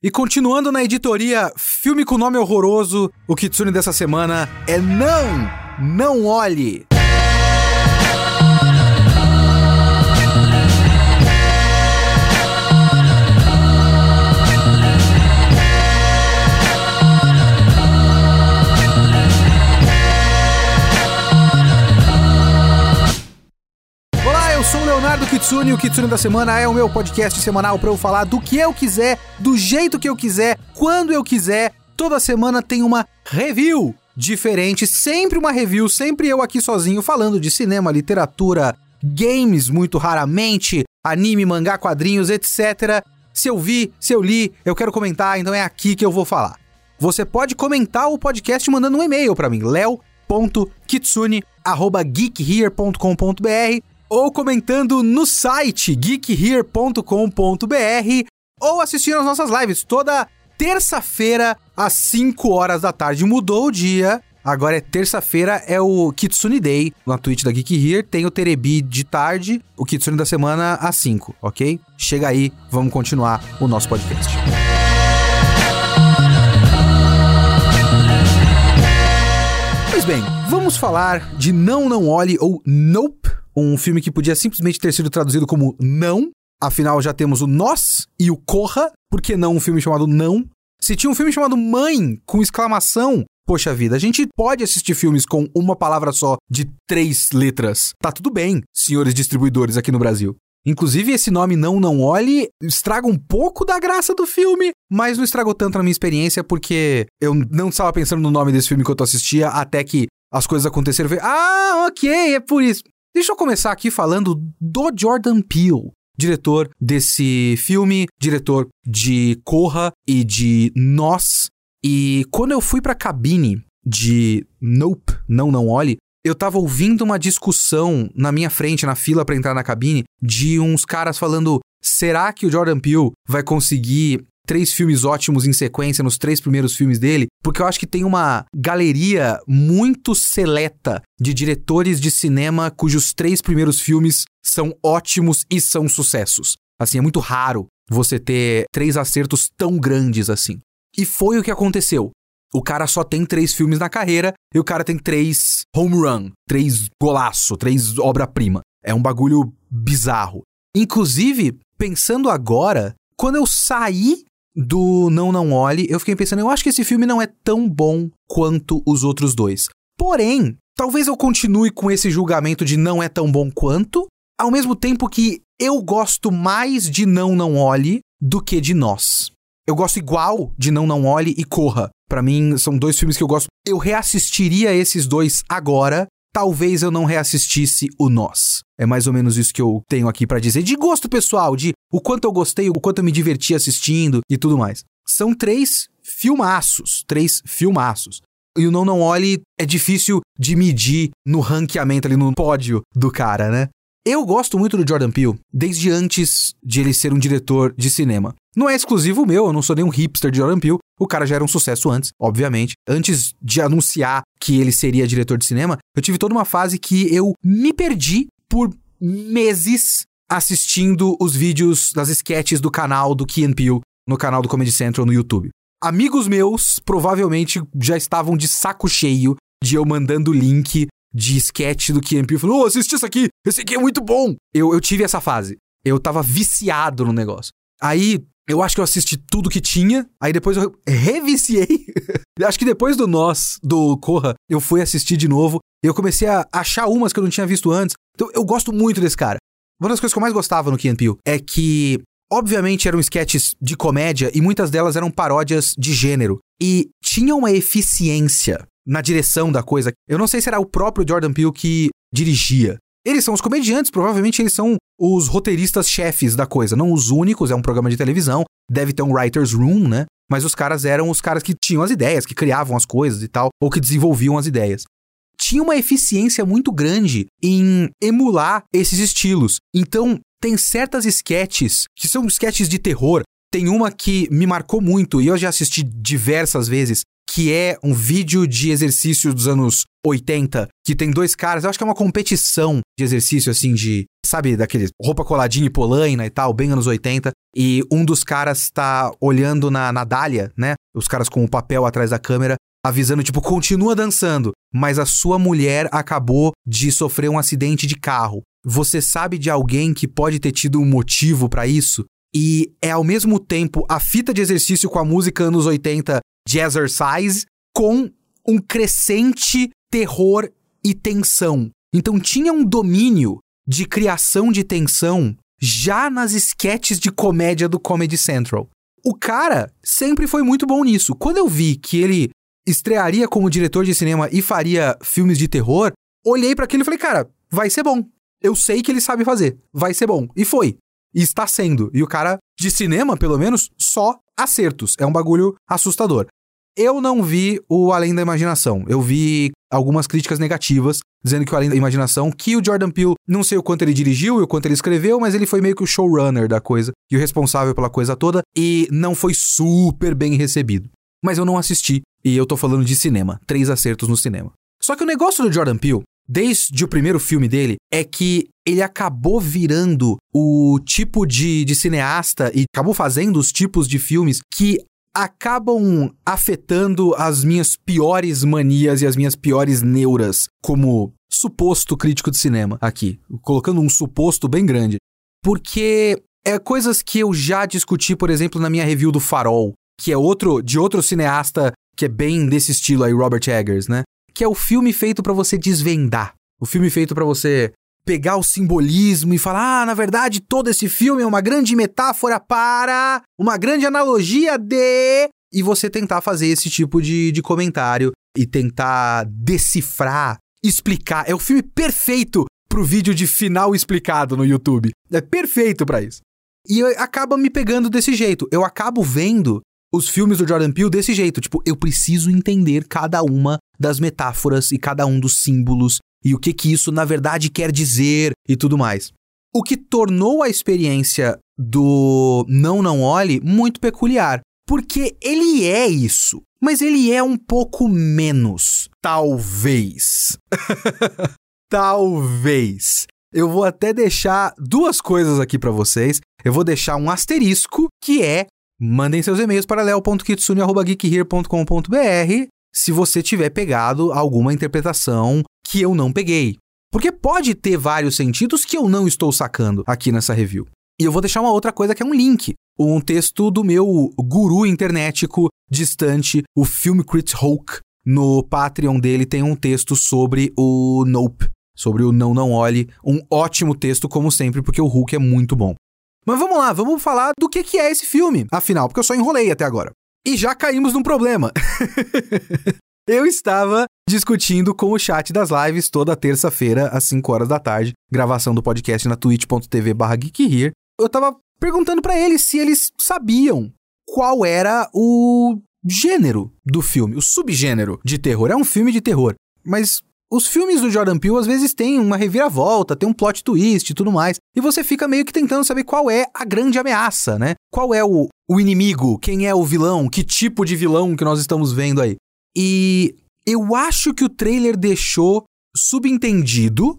E continuando na editoria Filme com Nome Horroroso, o Kitsune dessa semana é Não! Não Olhe! Leonardo Kitsune o Kitsune da Semana é o meu podcast semanal para eu falar do que eu quiser, do jeito que eu quiser, quando eu quiser. Toda semana tem uma review diferente, sempre uma review, sempre eu aqui sozinho falando de cinema, literatura, games muito raramente, anime, mangá, quadrinhos, etc. Se eu vi, se eu li, eu quero comentar, então é aqui que eu vou falar. Você pode comentar o podcast mandando um e-mail para mim, leo.kitsune@geekhere.com.br ou comentando no site geekhere.com.br ou assistindo às nossas lives toda terça-feira às 5 horas da tarde. Mudou o dia. Agora é terça-feira, é o Kitsune Day na Twitch da Geek Here. Tem o Terebi de tarde, o Kitsune da semana às 5, ok? Chega aí, vamos continuar o nosso podcast. Pois bem, vamos falar de Não Não Olhe ou Nope, um filme que podia simplesmente ter sido traduzido como Não. Afinal, já temos o Nós e o Corra. Por que não um filme chamado Não? Se tinha um filme chamado Mãe, com exclamação, poxa vida, a gente pode assistir filmes com uma palavra só, de três letras. Tá tudo bem, senhores distribuidores aqui no Brasil. Inclusive, esse nome Não Não Olhe estraga um pouco da graça do filme, mas não estragou tanto na minha experiência porque eu não estava pensando no nome desse filme que eu assistia até que as coisas aconteceram. Ah, ok, é por isso. Deixa eu começar aqui falando do Jordan Peele, diretor desse filme, diretor de Corra e de Nós. E quando eu fui pra cabine de Nope, Não Não Olhe, eu tava ouvindo uma discussão na minha frente, na fila para entrar na cabine, de uns caras falando: será que o Jordan Peele vai conseguir três filmes ótimos em sequência nos três primeiros filmes dele, porque eu acho que tem uma galeria muito seleta de diretores de cinema cujos três primeiros filmes são ótimos e são sucessos. Assim, é muito raro você ter três acertos tão grandes assim. E foi o que aconteceu. O cara só tem três filmes na carreira e o cara tem três home run, três golaço, três obra-prima. É um bagulho bizarro. Inclusive, pensando agora, quando eu saí do Não Não Olhe, eu fiquei pensando, eu acho que esse filme não é tão bom quanto os outros dois. Porém, talvez eu continue com esse julgamento de não é tão bom quanto, ao mesmo tempo que eu gosto mais de Não Não Olhe do que de Nós. Eu gosto igual de Não Não Olhe e Corra. Para mim, são dois filmes que eu gosto. Eu reassistiria esses dois agora talvez eu não reassistisse o Nós. É mais ou menos isso que eu tenho aqui para dizer. De gosto pessoal, de o quanto eu gostei, o quanto eu me diverti assistindo e tudo mais. São três filmaços. Três filmaços. E o Não Não Olhe é difícil de medir no ranqueamento ali, no pódio do cara, né? Eu gosto muito do Jordan Peele desde antes de ele ser um diretor de cinema. Não é exclusivo meu, eu não sou nenhum hipster de Jordan Peele. O cara já era um sucesso antes, obviamente. Antes de anunciar que ele seria diretor de cinema, eu tive toda uma fase que eu me perdi por meses assistindo os vídeos das sketches do canal do Key Peele no canal do Comedy Central no YouTube. Amigos meus provavelmente já estavam de saco cheio de eu mandando link de sketch do Key Peele. Falou, oh, assisti isso aqui, esse aqui é muito bom. Eu, eu tive essa fase. Eu tava viciado no negócio. Aí, eu acho que eu assisti tudo que tinha, aí depois eu reviciei. acho que depois do Nós, do Corra, eu fui assistir de novo. Eu comecei a achar umas que eu não tinha visto antes. Então eu gosto muito desse cara. Uma das coisas que eu mais gostava no Key Peele é que, obviamente, eram sketches de comédia e muitas delas eram paródias de gênero. E tinha uma eficiência na direção da coisa. Eu não sei se era o próprio Jordan Peele que dirigia, eles são os comediantes, provavelmente eles são os roteiristas-chefes da coisa, não os únicos, é um programa de televisão, deve ter um writer's room, né? Mas os caras eram os caras que tinham as ideias, que criavam as coisas e tal, ou que desenvolviam as ideias. Tinha uma eficiência muito grande em emular esses estilos. Então, tem certas sketches que são sketches de terror. Tem uma que me marcou muito e eu já assisti diversas vezes, que é um vídeo de exercício dos anos 80, que tem dois caras, eu acho que é uma competição de exercício, assim, de, sabe, daquele roupa coladinha e polaina e tal, bem anos 80, e um dos caras tá olhando na, na dália, né, os caras com o papel atrás da câmera, avisando, tipo, continua dançando, mas a sua mulher acabou de sofrer um acidente de carro. Você sabe de alguém que pode ter tido um motivo para isso? E é ao mesmo tempo a fita de exercício com a música anos 80 Jazzercise com um crescente terror e tensão. Então tinha um domínio de criação de tensão já nas esquetes de comédia do Comedy Central. O cara sempre foi muito bom nisso. Quando eu vi que ele estrearia como diretor de cinema e faria filmes de terror, olhei para aquilo e falei, cara, vai ser bom. Eu sei que ele sabe fazer. Vai ser bom. E foi. E está sendo. E o cara, de cinema, pelo menos, só acertos. É um bagulho assustador. Eu não vi o Além da Imaginação. Eu vi algumas críticas negativas, dizendo que o Além da Imaginação, que o Jordan Peele, não sei o quanto ele dirigiu e o quanto ele escreveu, mas ele foi meio que o showrunner da coisa e o responsável pela coisa toda, e não foi super bem recebido. Mas eu não assisti, e eu tô falando de cinema, três acertos no cinema. Só que o negócio do Jordan Peele desde o primeiro filme dele é que ele acabou virando o tipo de, de cineasta e acabou fazendo os tipos de filmes que acabam afetando as minhas piores manias e as minhas piores neuras como suposto crítico de cinema aqui, colocando um suposto bem grande. Porque é coisas que eu já discuti, por exemplo, na minha review do Farol, que é outro de outro cineasta que é bem desse estilo aí, Robert Eggers, né? que é o filme feito para você desvendar. O filme feito para você pegar o simbolismo e falar: ah, na verdade, todo esse filme é uma grande metáfora para uma grande analogia de. E você tentar fazer esse tipo de, de comentário e tentar decifrar, explicar. É o filme perfeito pro vídeo de final explicado no YouTube. É perfeito para isso. E acaba me pegando desse jeito. Eu acabo vendo os filmes do Jordan Peele desse jeito. Tipo, eu preciso entender cada uma das metáforas e cada um dos símbolos e o que que isso na verdade quer dizer e tudo mais. O que tornou a experiência do Não Não Olhe muito peculiar, porque ele é isso, mas ele é um pouco menos, talvez. talvez. Eu vou até deixar duas coisas aqui para vocês. Eu vou deixar um asterisco que é Mandem seus e-mails para leo.kitsune.geekhere.com.br se você tiver pegado alguma interpretação que eu não peguei. Porque pode ter vários sentidos que eu não estou sacando aqui nessa review. E eu vou deixar uma outra coisa que é um link. Um texto do meu guru internetico distante, o Film Crit Hulk. No Patreon dele tem um texto sobre o Nope, sobre o Não Não Olhe. Um ótimo texto, como sempre, porque o Hulk é muito bom. Mas vamos lá, vamos falar do que, que é esse filme, afinal, porque eu só enrolei até agora. E já caímos num problema. eu estava discutindo com o chat das lives toda terça-feira, às 5 horas da tarde, gravação do podcast na twitch.tv barra Eu tava perguntando para eles se eles sabiam qual era o gênero do filme, o subgênero de terror. É um filme de terror, mas os filmes do Jordan Peele às vezes têm uma reviravolta, tem um plot twist e tudo mais, e você fica meio que tentando saber qual é a grande ameaça, né? Qual é o, o inimigo, quem é o vilão, que tipo de vilão que nós estamos vendo aí. E eu acho que o trailer deixou subentendido.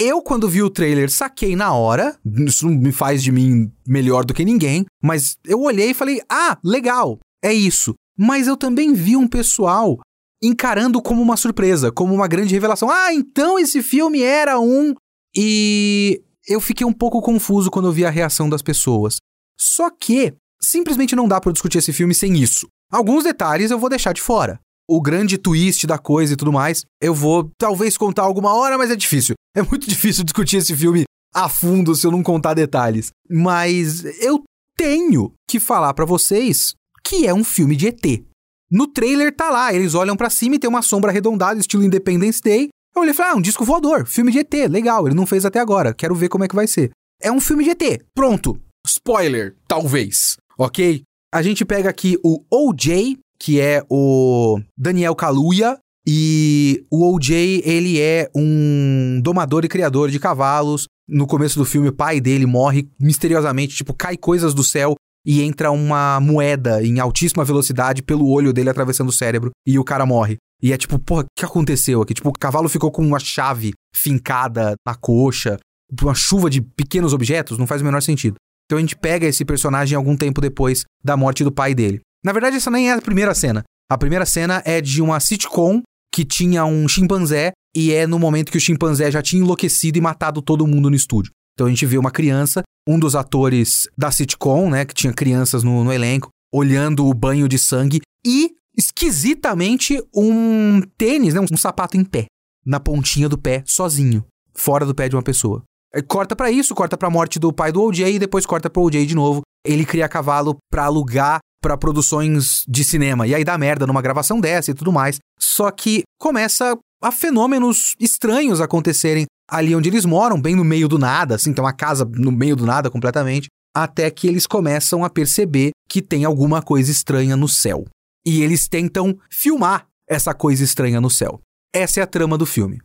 Eu, quando vi o trailer, saquei na hora. Isso não me faz de mim melhor do que ninguém, mas eu olhei e falei: ah, legal, é isso. Mas eu também vi um pessoal encarando como uma surpresa, como uma grande revelação. Ah, então esse filme era um. E eu fiquei um pouco confuso quando eu vi a reação das pessoas. Só que simplesmente não dá para discutir esse filme sem isso. Alguns detalhes eu vou deixar de fora. O grande twist da coisa e tudo mais, eu vou talvez contar alguma hora, mas é difícil. É muito difícil discutir esse filme a fundo se eu não contar detalhes. Mas eu tenho que falar para vocês que é um filme de ET. No trailer tá lá, eles olham para cima e tem uma sombra arredondada, estilo Independence Day. Eu olhei e falei, ah, um disco voador, filme de ET, legal, ele não fez até agora, quero ver como é que vai ser. É um filme de ET, pronto. Spoiler, talvez, ok? A gente pega aqui o OJ, que é o Daniel Kaluuya, e o OJ, ele é um domador e criador de cavalos. No começo do filme, o pai dele morre misteriosamente, tipo, cai coisas do céu e entra uma moeda em altíssima velocidade pelo olho dele atravessando o cérebro e o cara morre. E é tipo, porra, o que aconteceu aqui? Tipo, o cavalo ficou com uma chave fincada na coxa, uma chuva de pequenos objetos, não faz o menor sentido. Então a gente pega esse personagem algum tempo depois da morte do pai dele. Na verdade, essa nem é a primeira cena. A primeira cena é de uma sitcom que tinha um chimpanzé e é no momento que o chimpanzé já tinha enlouquecido e matado todo mundo no estúdio. Então a gente vê uma criança, um dos atores da sitcom, né, que tinha crianças no, no elenco, olhando o banho de sangue e, esquisitamente, um tênis, né, um, um sapato em pé, na pontinha do pé, sozinho, fora do pé de uma pessoa. Corta para isso, corta pra morte do pai do OJ e depois corta pro OJ de novo. Ele cria cavalo para alugar para produções de cinema. E aí dá merda numa gravação dessa e tudo mais. Só que começa a fenômenos estranhos acontecerem ali onde eles moram, bem no meio do nada, assim, tem uma casa no meio do nada completamente, até que eles começam a perceber que tem alguma coisa estranha no céu. E eles tentam filmar essa coisa estranha no céu. Essa é a trama do filme.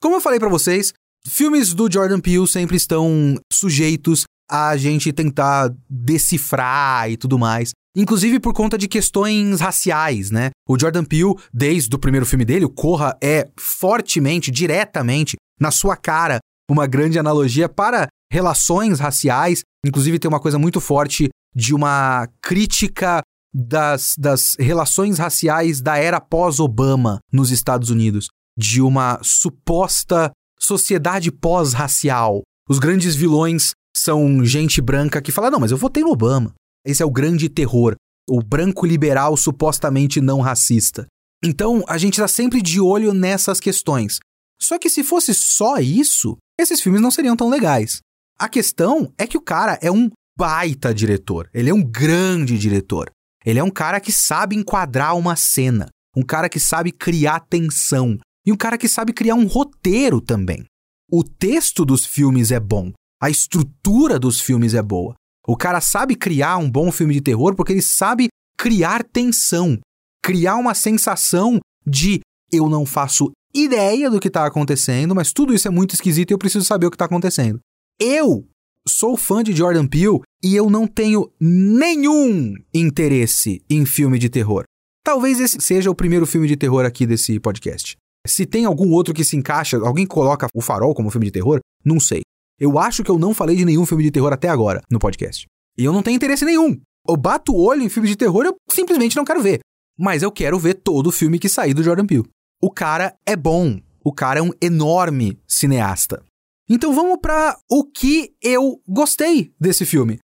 Como eu falei para vocês, filmes do Jordan Peele sempre estão sujeitos a gente tentar decifrar e tudo mais. Inclusive por conta de questões raciais, né? O Jordan Peele, desde o primeiro filme dele, o Corra, é fortemente, diretamente, na sua cara, uma grande analogia para relações raciais. Inclusive tem uma coisa muito forte de uma crítica das, das relações raciais da era pós-Obama nos Estados Unidos. De uma suposta sociedade pós-racial. Os grandes vilões são gente branca que fala: não, mas eu votei no Obama. Esse é o grande terror, o branco liberal supostamente não racista. Então, a gente está sempre de olho nessas questões. Só que se fosse só isso, esses filmes não seriam tão legais. A questão é que o cara é um baita diretor. Ele é um grande diretor. Ele é um cara que sabe enquadrar uma cena, um cara que sabe criar tensão e um cara que sabe criar um roteiro também. O texto dos filmes é bom, a estrutura dos filmes é boa. O cara sabe criar um bom filme de terror porque ele sabe criar tensão, criar uma sensação de eu não faço ideia do que está acontecendo, mas tudo isso é muito esquisito e eu preciso saber o que está acontecendo. Eu sou fã de Jordan Peele e eu não tenho nenhum interesse em filme de terror. Talvez esse seja o primeiro filme de terror aqui desse podcast. Se tem algum outro que se encaixa, alguém coloca O Farol como filme de terror, não sei. Eu acho que eu não falei de nenhum filme de terror até agora no podcast. E eu não tenho interesse nenhum. Eu bato o olho em filme de terror eu simplesmente não quero ver. Mas eu quero ver todo o filme que sair do Jordan Peele. O cara é bom. O cara é um enorme cineasta. Então vamos para o que eu gostei desse filme.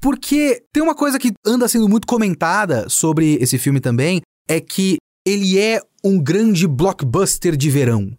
Porque tem uma coisa que anda sendo muito comentada sobre esse filme também, é que ele é um grande blockbuster de verão.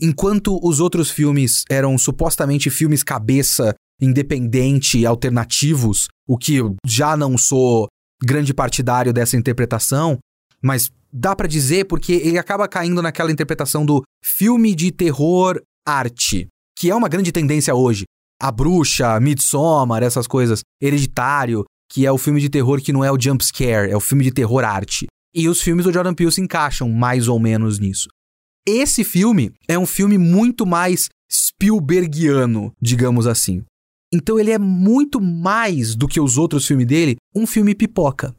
Enquanto os outros filmes eram supostamente filmes cabeça, independente, alternativos, o que eu já não sou grande partidário dessa interpretação, mas dá para dizer porque ele acaba caindo naquela interpretação do filme de terror arte, que é uma grande tendência hoje. A Bruxa, Midsommar, essas coisas, Hereditário, que é o filme de terror que não é o jump scare, é o filme de terror arte. E os filmes do Jordan Peele se encaixam mais ou menos nisso. Esse filme é um filme muito mais Spielbergiano, digamos assim. Então ele é muito mais do que os outros filmes dele, um filme pipoca.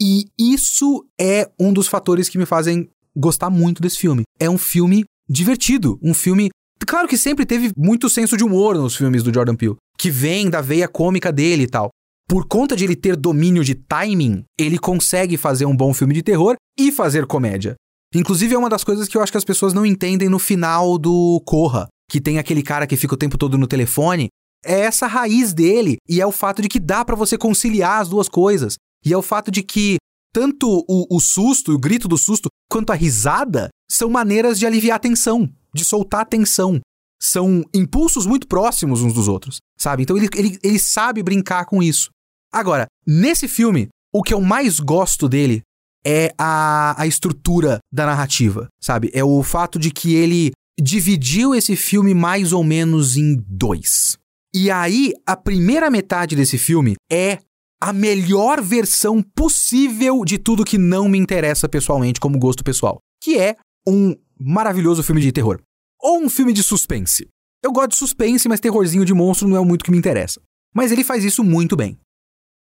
E isso é um dos fatores que me fazem gostar muito desse filme. É um filme divertido, um filme Claro que sempre teve muito senso de humor nos filmes do Jordan Peele, que vem da veia cômica dele e tal. Por conta de ele ter domínio de timing, ele consegue fazer um bom filme de terror e fazer comédia. Inclusive, é uma das coisas que eu acho que as pessoas não entendem no final do Corra, que tem aquele cara que fica o tempo todo no telefone. É essa raiz dele, e é o fato de que dá para você conciliar as duas coisas. E é o fato de que tanto o, o susto, o grito do susto, quanto a risada são maneiras de aliviar a tensão, de soltar a tensão. São impulsos muito próximos uns dos outros, sabe? Então ele, ele, ele sabe brincar com isso. Agora, nesse filme, o que eu mais gosto dele é a, a estrutura da narrativa, sabe? É o fato de que ele dividiu esse filme mais ou menos em dois. E aí, a primeira metade desse filme é a melhor versão possível de tudo que não me interessa pessoalmente como gosto pessoal, que é um maravilhoso filme de terror ou um filme de suspense. Eu gosto de suspense, mas terrorzinho de monstro não é muito que me interessa. Mas ele faz isso muito bem.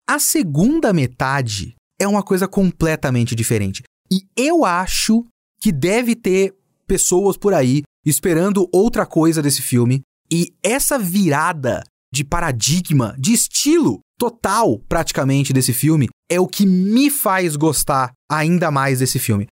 A segunda metade é uma coisa completamente diferente. E eu acho que deve ter pessoas por aí esperando outra coisa desse filme. E essa virada de paradigma, de estilo total, praticamente, desse filme, é o que me faz gostar ainda mais desse filme.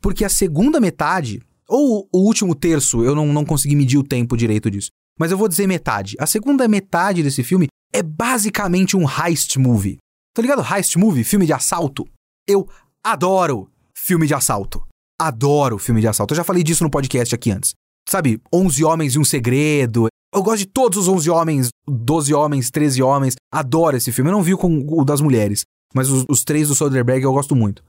Porque a segunda metade, ou o último terço, eu não, não consegui medir o tempo direito disso, mas eu vou dizer metade. A segunda metade desse filme é basicamente um heist movie. Tá ligado? Heist movie, filme de assalto. Eu adoro filme de assalto. Adoro filme de assalto. Eu já falei disso no podcast aqui antes. Sabe, 11 Homens e um Segredo. Eu gosto de todos os 11 Homens, 12 Homens, 13 Homens. Adoro esse filme. Eu não vi com o das mulheres, mas os, os três do Soderbergh eu gosto muito.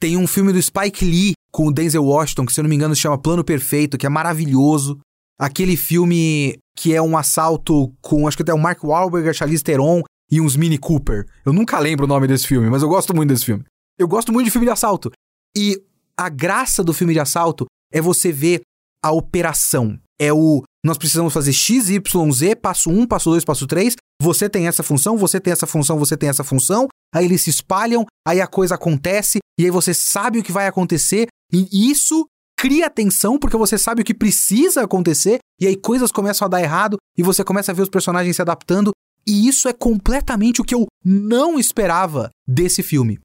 Tem um filme do Spike Lee com o Denzel Washington, que se eu não me engano se chama Plano Perfeito, que é maravilhoso. Aquele filme que é um assalto com, acho que até o Mark Wahlberg, a Charlize Theron e uns Mini Cooper. Eu nunca lembro o nome desse filme, mas eu gosto muito desse filme. Eu gosto muito de filme de assalto. E a graça do filme de assalto é você ver a operação. É o nós precisamos fazer X, Y, Z, passo 1, passo 2, passo 3. Você tem essa função, você tem essa função, você tem essa função. Aí eles se espalham, aí a coisa acontece, e aí você sabe o que vai acontecer, e isso cria tensão porque você sabe o que precisa acontecer, e aí coisas começam a dar errado, e você começa a ver os personagens se adaptando, e isso é completamente o que eu não esperava desse filme.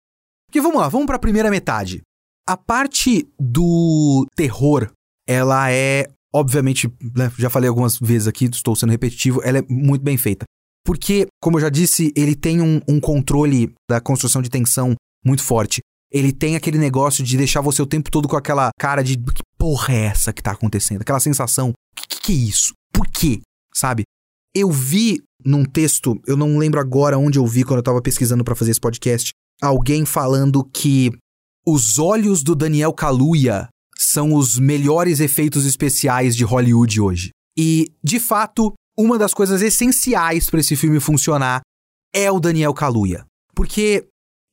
Porque vamos lá, vamos para a primeira metade. A parte do terror, ela é, obviamente, né, já falei algumas vezes aqui, estou sendo repetitivo, ela é muito bem feita. Porque, como eu já disse, ele tem um, um controle da construção de tensão muito forte. Ele tem aquele negócio de deixar você o tempo todo com aquela cara de que porra é essa que tá acontecendo? Aquela sensação, que que, que é isso? Por quê? Sabe? Eu vi num texto, eu não lembro agora onde eu vi quando eu tava pesquisando para fazer esse podcast, alguém falando que os olhos do Daniel Kaluuya são os melhores efeitos especiais de Hollywood hoje. E, de fato, uma das coisas essenciais para esse filme funcionar é o Daniel Kaluuya. Porque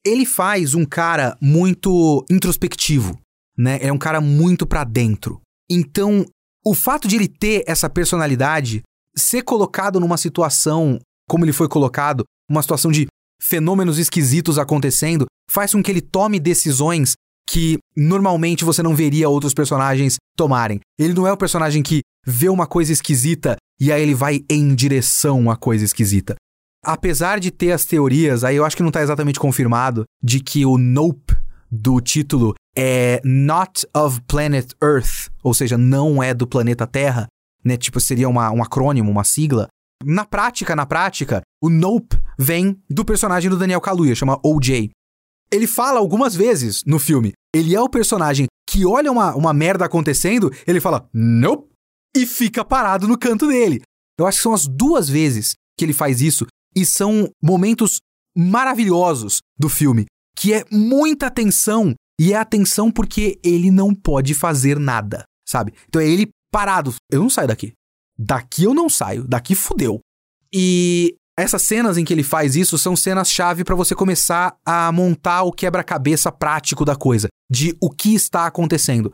ele faz um cara muito introspectivo, né? é um cara muito para dentro. Então, o fato de ele ter essa personalidade, ser colocado numa situação como ele foi colocado, uma situação de fenômenos esquisitos acontecendo, faz com que ele tome decisões que normalmente você não veria outros personagens tomarem. Ele não é o personagem que vê uma coisa esquisita e aí ele vai em direção à coisa esquisita. Apesar de ter as teorias, aí eu acho que não está exatamente confirmado, de que o Nope do título é Not of Planet Earth, ou seja, não é do planeta Terra, né? Tipo, seria uma, um acrônimo, uma sigla. Na prática, na prática, o Nope vem do personagem do Daniel Kaluuya, chama OJ. Ele fala algumas vezes no filme. Ele é o personagem que olha uma, uma merda acontecendo, ele fala Nope e fica parado no canto dele. Eu acho que são as duas vezes que ele faz isso e são momentos maravilhosos do filme, que é muita tensão e é atenção porque ele não pode fazer nada, sabe? Então é ele parado. Eu não saio daqui. Daqui eu não saio. Daqui fudeu. E essas cenas em que ele faz isso são cenas-chave para você começar a montar o quebra-cabeça prático da coisa, de o que está acontecendo.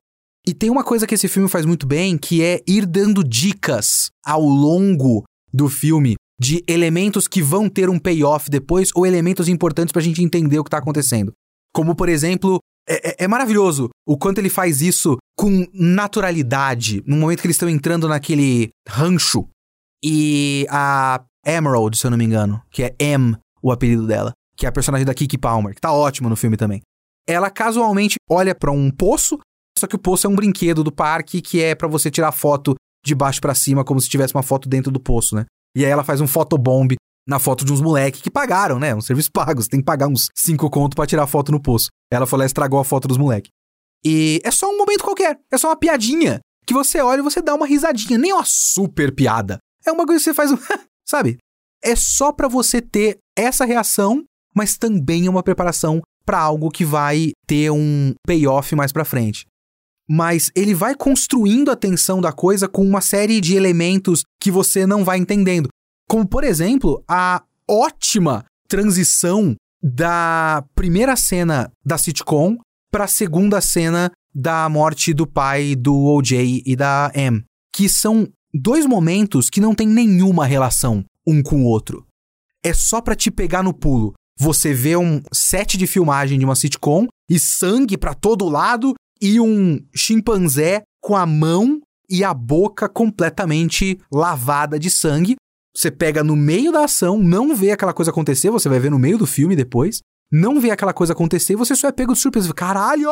E tem uma coisa que esse filme faz muito bem, que é ir dando dicas ao longo do filme de elementos que vão ter um payoff depois ou elementos importantes pra gente entender o que tá acontecendo. Como, por exemplo, é, é, é, maravilhoso o quanto ele faz isso com naturalidade, no momento que eles estão entrando naquele rancho e a Emerald, se eu não me engano, que é M, o apelido dela, que é a personagem da Kiki Palmer, que tá ótimo no filme também. Ela casualmente olha para um poço, só que o poço é um brinquedo do parque que é para você tirar foto de baixo para cima, como se tivesse uma foto dentro do poço, né? E aí ela faz um fotobomb na foto de uns moleques que pagaram, né? Um serviço pago. Você tem que pagar uns 5 conto para tirar foto no poço. Ela e estragou a foto dos moleques. E é só um momento qualquer. É só uma piadinha. Que você olha e você dá uma risadinha. Nem uma super piada. É uma coisa que você faz. sabe? É só para você ter essa reação, mas também é uma preparação para algo que vai ter um payoff mais para frente. Mas ele vai construindo a tensão da coisa com uma série de elementos que você não vai entendendo. Como, por exemplo, a ótima transição da primeira cena da sitcom para a segunda cena da morte do pai do OJ e da M, que são dois momentos que não têm nenhuma relação um com o outro. É só para te pegar no pulo. você vê um set de filmagem de uma sitcom e sangue para todo lado e um chimpanzé com a mão e a boca completamente lavada de sangue. Você pega no meio da ação, não vê aquela coisa acontecer, você vai ver no meio do filme depois. Não vê aquela coisa acontecer, você só é pego de surpresa. Caralho!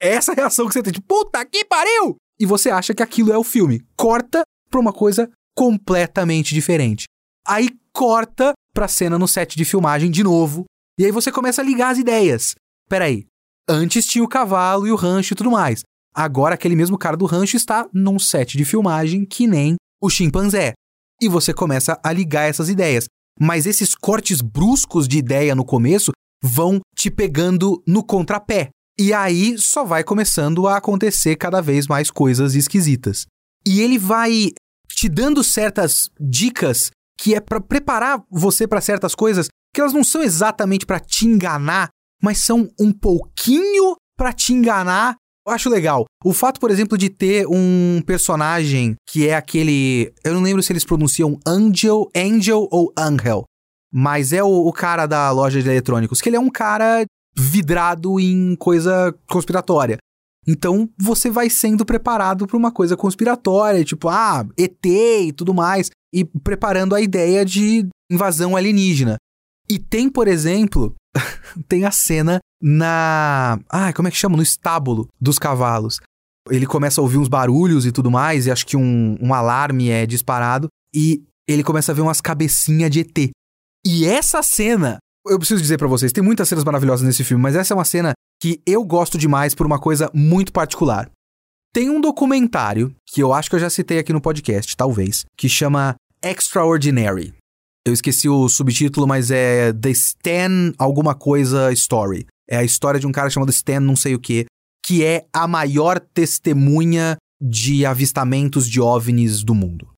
Essa é reação que você tem, tipo, puta que pariu! E você acha que aquilo é o filme. Corta pra uma coisa completamente diferente. Aí corta pra cena no set de filmagem de novo. E aí você começa a ligar as ideias. Peraí, antes tinha o cavalo e o rancho e tudo mais. Agora aquele mesmo cara do rancho está num set de filmagem que nem o chimpanzé. E você começa a ligar essas ideias. Mas esses cortes bruscos de ideia no começo vão te pegando no contrapé. E aí só vai começando a acontecer cada vez mais coisas esquisitas. E ele vai te dando certas dicas que é para preparar você para certas coisas que elas não são exatamente para te enganar, mas são um pouquinho para te enganar. Eu acho legal. O fato, por exemplo, de ter um personagem que é aquele. Eu não lembro se eles pronunciam Angel, Angel ou Angel. Mas é o, o cara da loja de eletrônicos, que ele é um cara vidrado em coisa conspiratória. Então você vai sendo preparado para uma coisa conspiratória, tipo, ah, ET e tudo mais, e preparando a ideia de invasão alienígena. E tem, por exemplo, tem a cena na. Ah, como é que chama? No estábulo dos cavalos. Ele começa a ouvir uns barulhos e tudo mais, e acho que um, um alarme é disparado, e ele começa a ver umas cabecinhas de ET. E essa cena, eu preciso dizer para vocês, tem muitas cenas maravilhosas nesse filme, mas essa é uma cena que eu gosto demais por uma coisa muito particular. Tem um documentário, que eu acho que eu já citei aqui no podcast, talvez, que chama Extraordinary. Eu esqueci o subtítulo, mas é The Stan alguma coisa story. É a história de um cara chamado Stan não sei o que, que é a maior testemunha de avistamentos de OVNIs do mundo.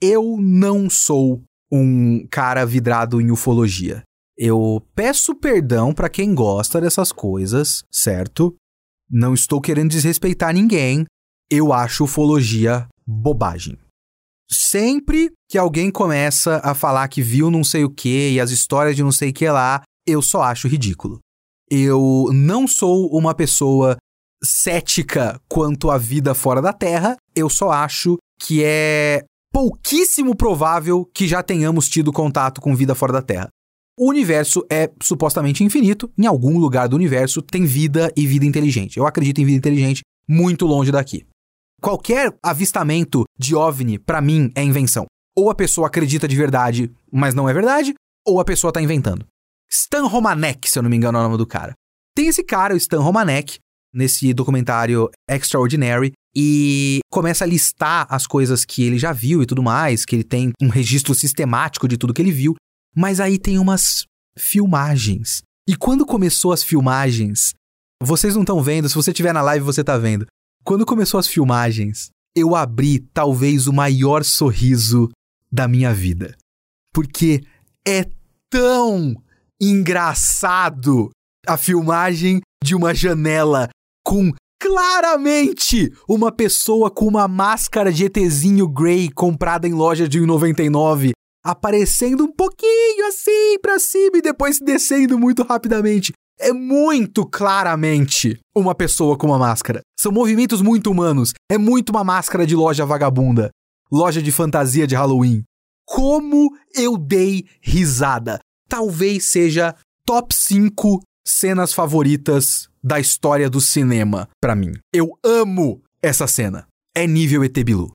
Eu não sou um cara vidrado em ufologia. Eu peço perdão para quem gosta dessas coisas, certo? Não estou querendo desrespeitar ninguém. Eu acho ufologia bobagem. Sempre que alguém começa a falar que viu não sei o que e as histórias de não sei o que lá, eu só acho ridículo. Eu não sou uma pessoa cética quanto à vida fora da Terra, eu só acho que é pouquíssimo provável que já tenhamos tido contato com vida fora da Terra. O universo é supostamente infinito, em algum lugar do universo tem vida e vida inteligente. Eu acredito em vida inteligente muito longe daqui. Qualquer avistamento de OVNI, para mim, é invenção. Ou a pessoa acredita de verdade, mas não é verdade, ou a pessoa tá inventando. Stan Romanek, se eu não me engano é o nome do cara. Tem esse cara, o Stan Romanek, nesse documentário Extraordinary, e começa a listar as coisas que ele já viu e tudo mais, que ele tem um registro sistemático de tudo que ele viu. Mas aí tem umas filmagens. E quando começou as filmagens, vocês não estão vendo, se você estiver na live você tá vendo. Quando começou as filmagens, eu abri talvez o maior sorriso da minha vida. Porque é tão engraçado a filmagem de uma janela com claramente uma pessoa com uma máscara de ETzinho Grey comprada em loja de 1,99 aparecendo um pouquinho assim para cima e depois descendo muito rapidamente. É muito claramente uma pessoa com uma máscara. São movimentos muito humanos. É muito uma máscara de loja vagabunda. Loja de fantasia de Halloween. Como eu dei risada. Talvez seja top 5 cenas favoritas da história do cinema para mim. Eu amo essa cena. É nível ET Bilu.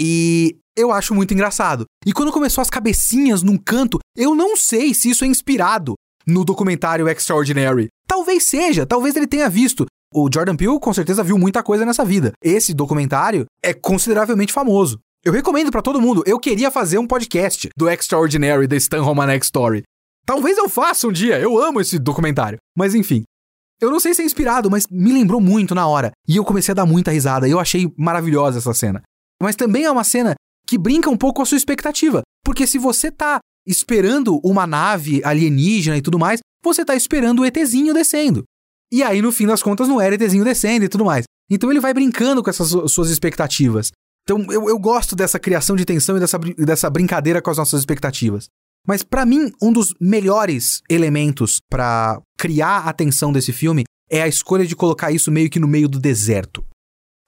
E eu acho muito engraçado. E quando começou as cabecinhas num canto, eu não sei se isso é inspirado no documentário Extraordinary. Talvez seja, talvez ele tenha visto. O Jordan Peele com certeza viu muita coisa nessa vida. Esse documentário é consideravelmente famoso. Eu recomendo para todo mundo. Eu queria fazer um podcast do Extraordinary The Stan Romanek Story. Talvez eu faça um dia. Eu amo esse documentário. Mas enfim. Eu não sei se é inspirado, mas me lembrou muito na hora. E eu comecei a dar muita risada. Eu achei maravilhosa essa cena. Mas também é uma cena que brinca um pouco com a sua expectativa. Porque se você tá esperando uma nave alienígena e tudo mais, você tá esperando o ETzinho descendo. E aí, no fim das contas, não era ETzinho descendo e tudo mais. Então ele vai brincando com essas suas expectativas. Então eu, eu gosto dessa criação de tensão e dessa, dessa brincadeira com as nossas expectativas. Mas para mim, um dos melhores elementos para criar a atenção desse filme é a escolha de colocar isso meio que no meio do deserto.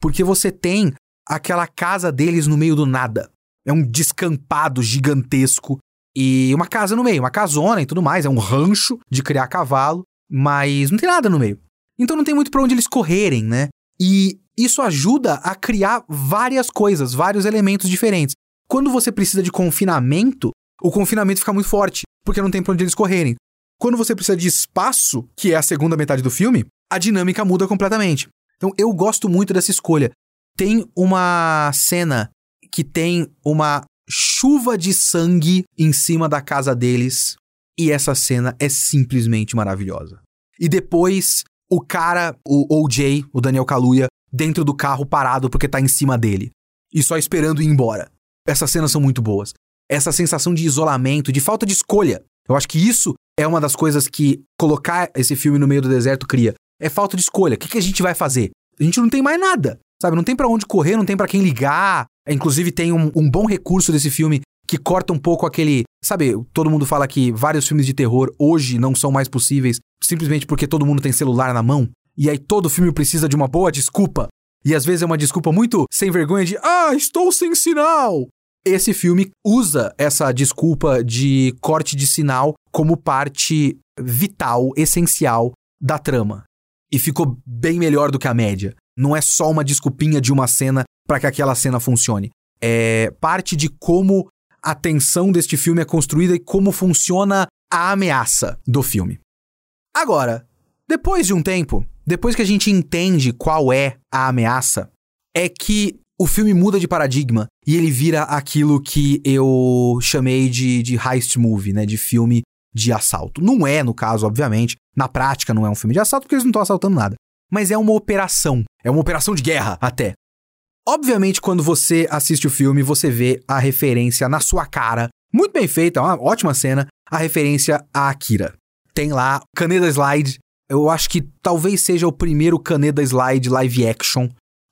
Porque você tem aquela casa deles no meio do nada. É um descampado gigantesco e uma casa no meio, uma casona e tudo mais. É um rancho de criar cavalo, mas não tem nada no meio. Então não tem muito pra onde eles correrem, né? E isso ajuda a criar várias coisas, vários elementos diferentes. Quando você precisa de confinamento, o confinamento fica muito forte, porque não tem pra onde eles correrem. Quando você precisa de espaço, que é a segunda metade do filme, a dinâmica muda completamente. Então eu gosto muito dessa escolha. Tem uma cena que tem uma chuva de sangue em cima da casa deles, e essa cena é simplesmente maravilhosa. E depois o cara, o OJ, o Daniel Kaluuya, dentro do carro parado porque tá em cima dele e só esperando ir embora. Essas cenas são muito boas. Essa sensação de isolamento, de falta de escolha. Eu acho que isso é uma das coisas que colocar esse filme no meio do deserto cria. É falta de escolha. O que, que a gente vai fazer? A gente não tem mais nada. Sabe? Não tem para onde correr, não tem para quem ligar. Inclusive, tem um, um bom recurso desse filme que corta um pouco aquele. Sabe, todo mundo fala que vários filmes de terror hoje não são mais possíveis simplesmente porque todo mundo tem celular na mão. E aí todo filme precisa de uma boa desculpa. E às vezes é uma desculpa muito sem vergonha de Ah, estou sem sinal! Esse filme usa essa desculpa de corte de sinal como parte vital, essencial da trama. E ficou bem melhor do que a média. Não é só uma desculpinha de uma cena para que aquela cena funcione. É parte de como a tensão deste filme é construída e como funciona a ameaça do filme. Agora, depois de um tempo, depois que a gente entende qual é a ameaça, é que o filme muda de paradigma e ele vira aquilo que eu chamei de, de heist movie, né? De filme de assalto. Não é, no caso, obviamente. Na prática, não é um filme de assalto porque eles não estão assaltando nada. Mas é uma operação. É uma operação de guerra, até. Obviamente, quando você assiste o filme, você vê a referência na sua cara. Muito bem feita, uma ótima cena. A referência a Akira. Tem lá Caneda Slide. Eu acho que talvez seja o primeiro Caneda Slide live action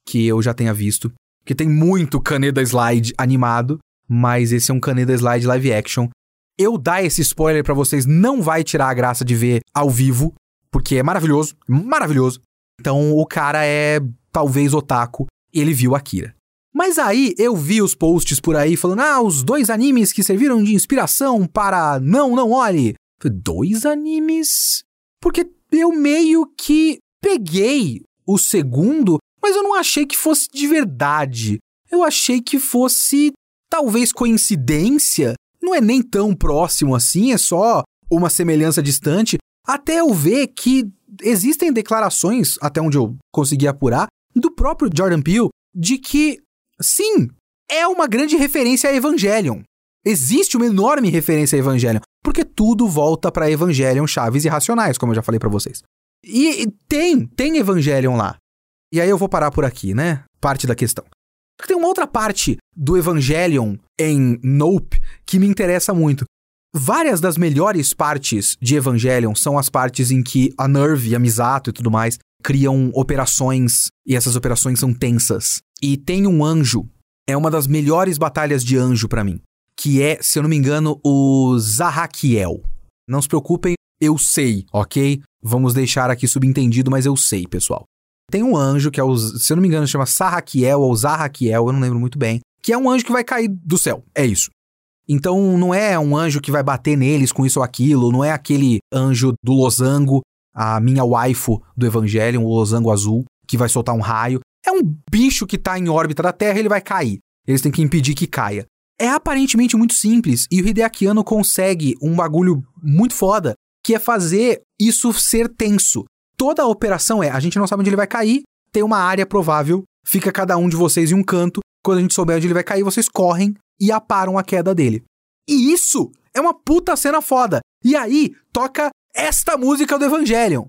que eu já tenha visto. Porque tem muito Caneda Slide animado, mas esse é um Caneda Slide live action. Eu dar esse spoiler para vocês não vai tirar a graça de ver ao vivo, porque é maravilhoso, maravilhoso. Então o cara é talvez otaku, ele viu Akira. Mas aí eu vi os posts por aí falando: "Ah, os dois animes que serviram de inspiração para Não, não olhe". Dois animes? Porque eu meio que peguei o segundo mas eu não achei que fosse de verdade. Eu achei que fosse talvez coincidência. Não é nem tão próximo assim, é só uma semelhança distante. Até eu ver que existem declarações, até onde eu consegui apurar, do próprio Jordan Peele, de que, sim, é uma grande referência a Evangelion. Existe uma enorme referência a Evangelion, porque tudo volta para Evangelion Chaves e Racionais, como eu já falei para vocês. E tem, tem Evangelion lá. E aí eu vou parar por aqui, né? Parte da questão. Tem uma outra parte do Evangelion em Nope que me interessa muito. Várias das melhores partes de Evangelion são as partes em que a Nerve e a Misato e tudo mais criam operações e essas operações são tensas. E tem um anjo, é uma das melhores batalhas de anjo para mim, que é, se eu não me engano, o Zahakiel. Não se preocupem, eu sei, ok? Vamos deixar aqui subentendido, mas eu sei, pessoal. Tem um anjo que é o, se eu não me engano, chama Sarraquiel ou Zarraquiel, eu não lembro muito bem, que é um anjo que vai cair do céu. É isso. Então não é um anjo que vai bater neles com isso ou aquilo, não é aquele anjo do losango, a minha waifu do evangelho, o losango azul, que vai soltar um raio. É um bicho que tá em órbita da Terra, ele vai cair. Eles têm que impedir que caia. É aparentemente muito simples e o Hideaki Anno consegue um bagulho muito foda, que é fazer isso ser tenso toda a operação é: a gente não sabe onde ele vai cair, tem uma área provável, fica cada um de vocês em um canto. Quando a gente souber onde ele vai cair, vocês correm e aparam a queda dele. E isso é uma puta cena foda. E aí toca esta música do Evangelion.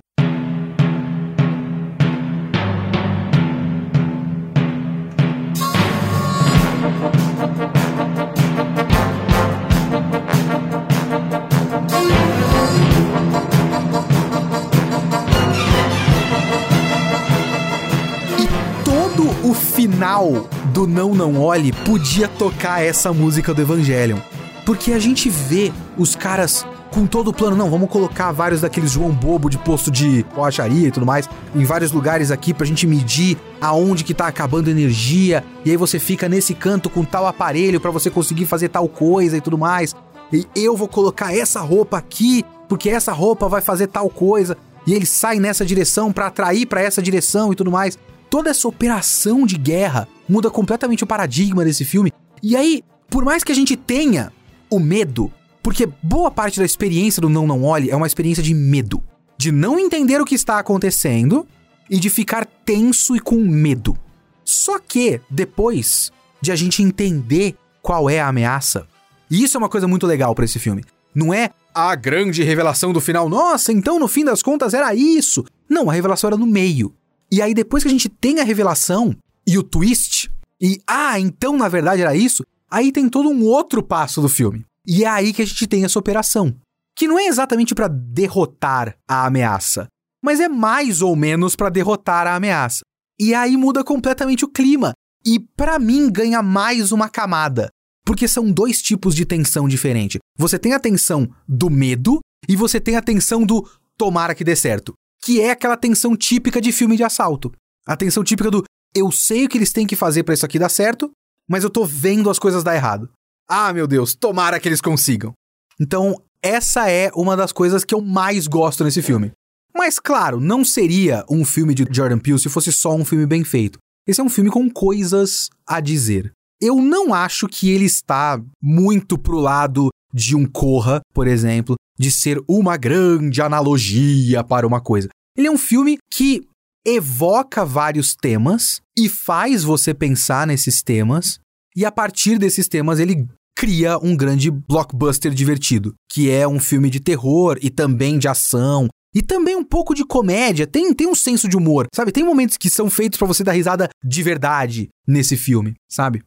final do Não Não Olhe podia tocar essa música do Evangelion. Porque a gente vê os caras com todo o plano, não, vamos colocar vários daqueles João Bobo de posto de borracharia e tudo mais, em vários lugares aqui pra gente medir aonde que tá acabando energia, e aí você fica nesse canto com tal aparelho para você conseguir fazer tal coisa e tudo mais. E eu vou colocar essa roupa aqui, porque essa roupa vai fazer tal coisa, e ele sai nessa direção para atrair para essa direção e tudo mais. Toda essa operação de guerra muda completamente o paradigma desse filme. E aí, por mais que a gente tenha o medo porque boa parte da experiência do Não Não Olhe é uma experiência de medo. De não entender o que está acontecendo e de ficar tenso e com medo. Só que, depois de a gente entender qual é a ameaça, e isso é uma coisa muito legal para esse filme. Não é a grande revelação do final, nossa, então no fim das contas era isso. Não, a revelação era no meio. E aí depois que a gente tem a revelação e o twist, e ah, então na verdade era isso, aí tem todo um outro passo do filme. E é aí que a gente tem essa operação, que não é exatamente para derrotar a ameaça, mas é mais ou menos para derrotar a ameaça. E aí muda completamente o clima e para mim ganha mais uma camada, porque são dois tipos de tensão diferente. Você tem a tensão do medo e você tem a tensão do tomara que dê certo, que é aquela tensão típica de filme de assalto. A tensão típica do eu sei o que eles têm que fazer para isso aqui dar certo, mas eu tô vendo as coisas dar errado. Ah, meu Deus, tomara que eles consigam. Então, essa é uma das coisas que eu mais gosto nesse filme. Mas claro, não seria um filme de Jordan Peele se fosse só um filme bem feito. Esse é um filme com coisas a dizer. Eu não acho que ele está muito pro lado de um Corra, por exemplo, de ser uma grande analogia para uma coisa. Ele é um filme que evoca vários temas e faz você pensar nesses temas, e a partir desses temas ele cria um grande blockbuster divertido, que é um filme de terror e também de ação. E também um pouco de comédia, tem, tem um senso de humor, sabe? Tem momentos que são feitos para você dar risada de verdade nesse filme, sabe?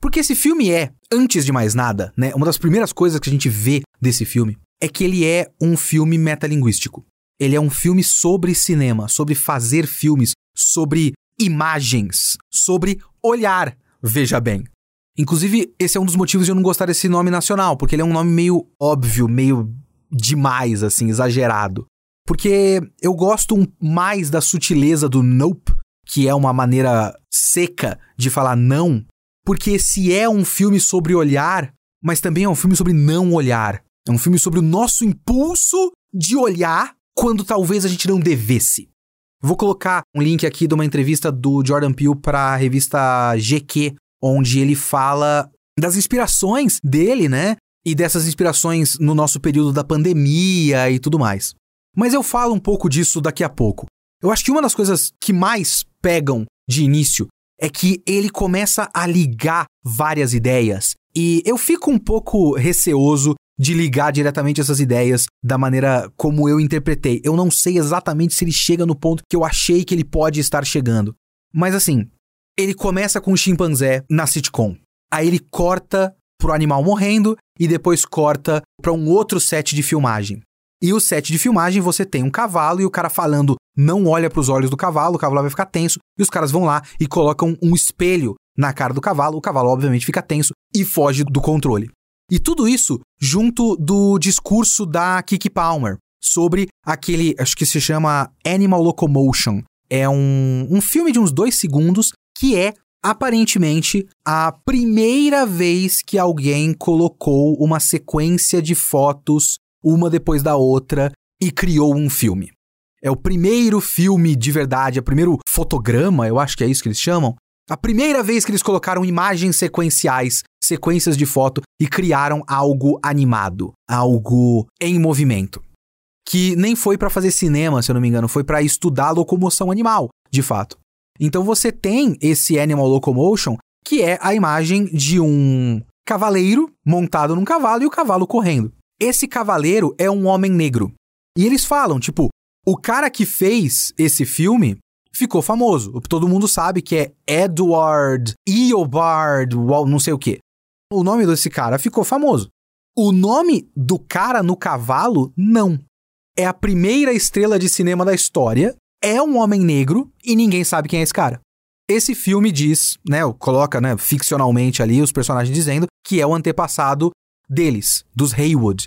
Porque esse filme é, antes de mais nada, né? Uma das primeiras coisas que a gente vê desse filme é que ele é um filme metalinguístico. Ele é um filme sobre cinema, sobre fazer filmes, sobre imagens, sobre olhar, veja bem. Inclusive, esse é um dos motivos de eu não gostar desse nome nacional, porque ele é um nome meio óbvio, meio demais, assim, exagerado. Porque eu gosto mais da sutileza do nope, que é uma maneira seca de falar não, porque se é um filme sobre olhar, mas também é um filme sobre não olhar. É um filme sobre o nosso impulso de olhar quando talvez a gente não devesse. Vou colocar um link aqui de uma entrevista do Jordan Peele para a revista GQ onde ele fala das inspirações dele, né? E dessas inspirações no nosso período da pandemia e tudo mais. Mas eu falo um pouco disso daqui a pouco. Eu acho que uma das coisas que mais pegam de início é que ele começa a ligar várias ideias. E eu fico um pouco receoso de ligar diretamente essas ideias da maneira como eu interpretei. Eu não sei exatamente se ele chega no ponto que eu achei que ele pode estar chegando. Mas assim, ele começa com o chimpanzé na sitcom. Aí ele corta pro animal morrendo e depois corta para um outro set de filmagem. E o set de filmagem você tem um cavalo e o cara falando não olha para os olhos do cavalo, o cavalo vai ficar tenso e os caras vão lá e colocam um espelho na cara do cavalo, o cavalo obviamente fica tenso e foge do controle. E tudo isso junto do discurso da Kiki Palmer sobre aquele, acho que se chama Animal Locomotion. É um, um filme de uns dois segundos que é aparentemente a primeira vez que alguém colocou uma sequência de fotos uma depois da outra e criou um filme. É o primeiro filme de verdade, é o primeiro fotograma, eu acho que é isso que eles chamam. A primeira vez que eles colocaram imagens sequenciais, sequências de foto e criaram algo animado, algo em movimento. Que nem foi para fazer cinema, se eu não me engano, foi para estudar locomoção animal, de fato. Então você tem esse Animal Locomotion, que é a imagem de um cavaleiro montado num cavalo e o cavalo correndo. Esse cavaleiro é um homem negro. E eles falam, tipo, o cara que fez esse filme ficou famoso. Todo mundo sabe que é Edward Eobard, não sei o quê. O nome desse cara ficou famoso. O nome do cara no cavalo, não. É a primeira estrela de cinema da história é um homem negro e ninguém sabe quem é esse cara. Esse filme diz, né, coloca, né, ficcionalmente ali os personagens dizendo que é o antepassado deles, dos Haywood.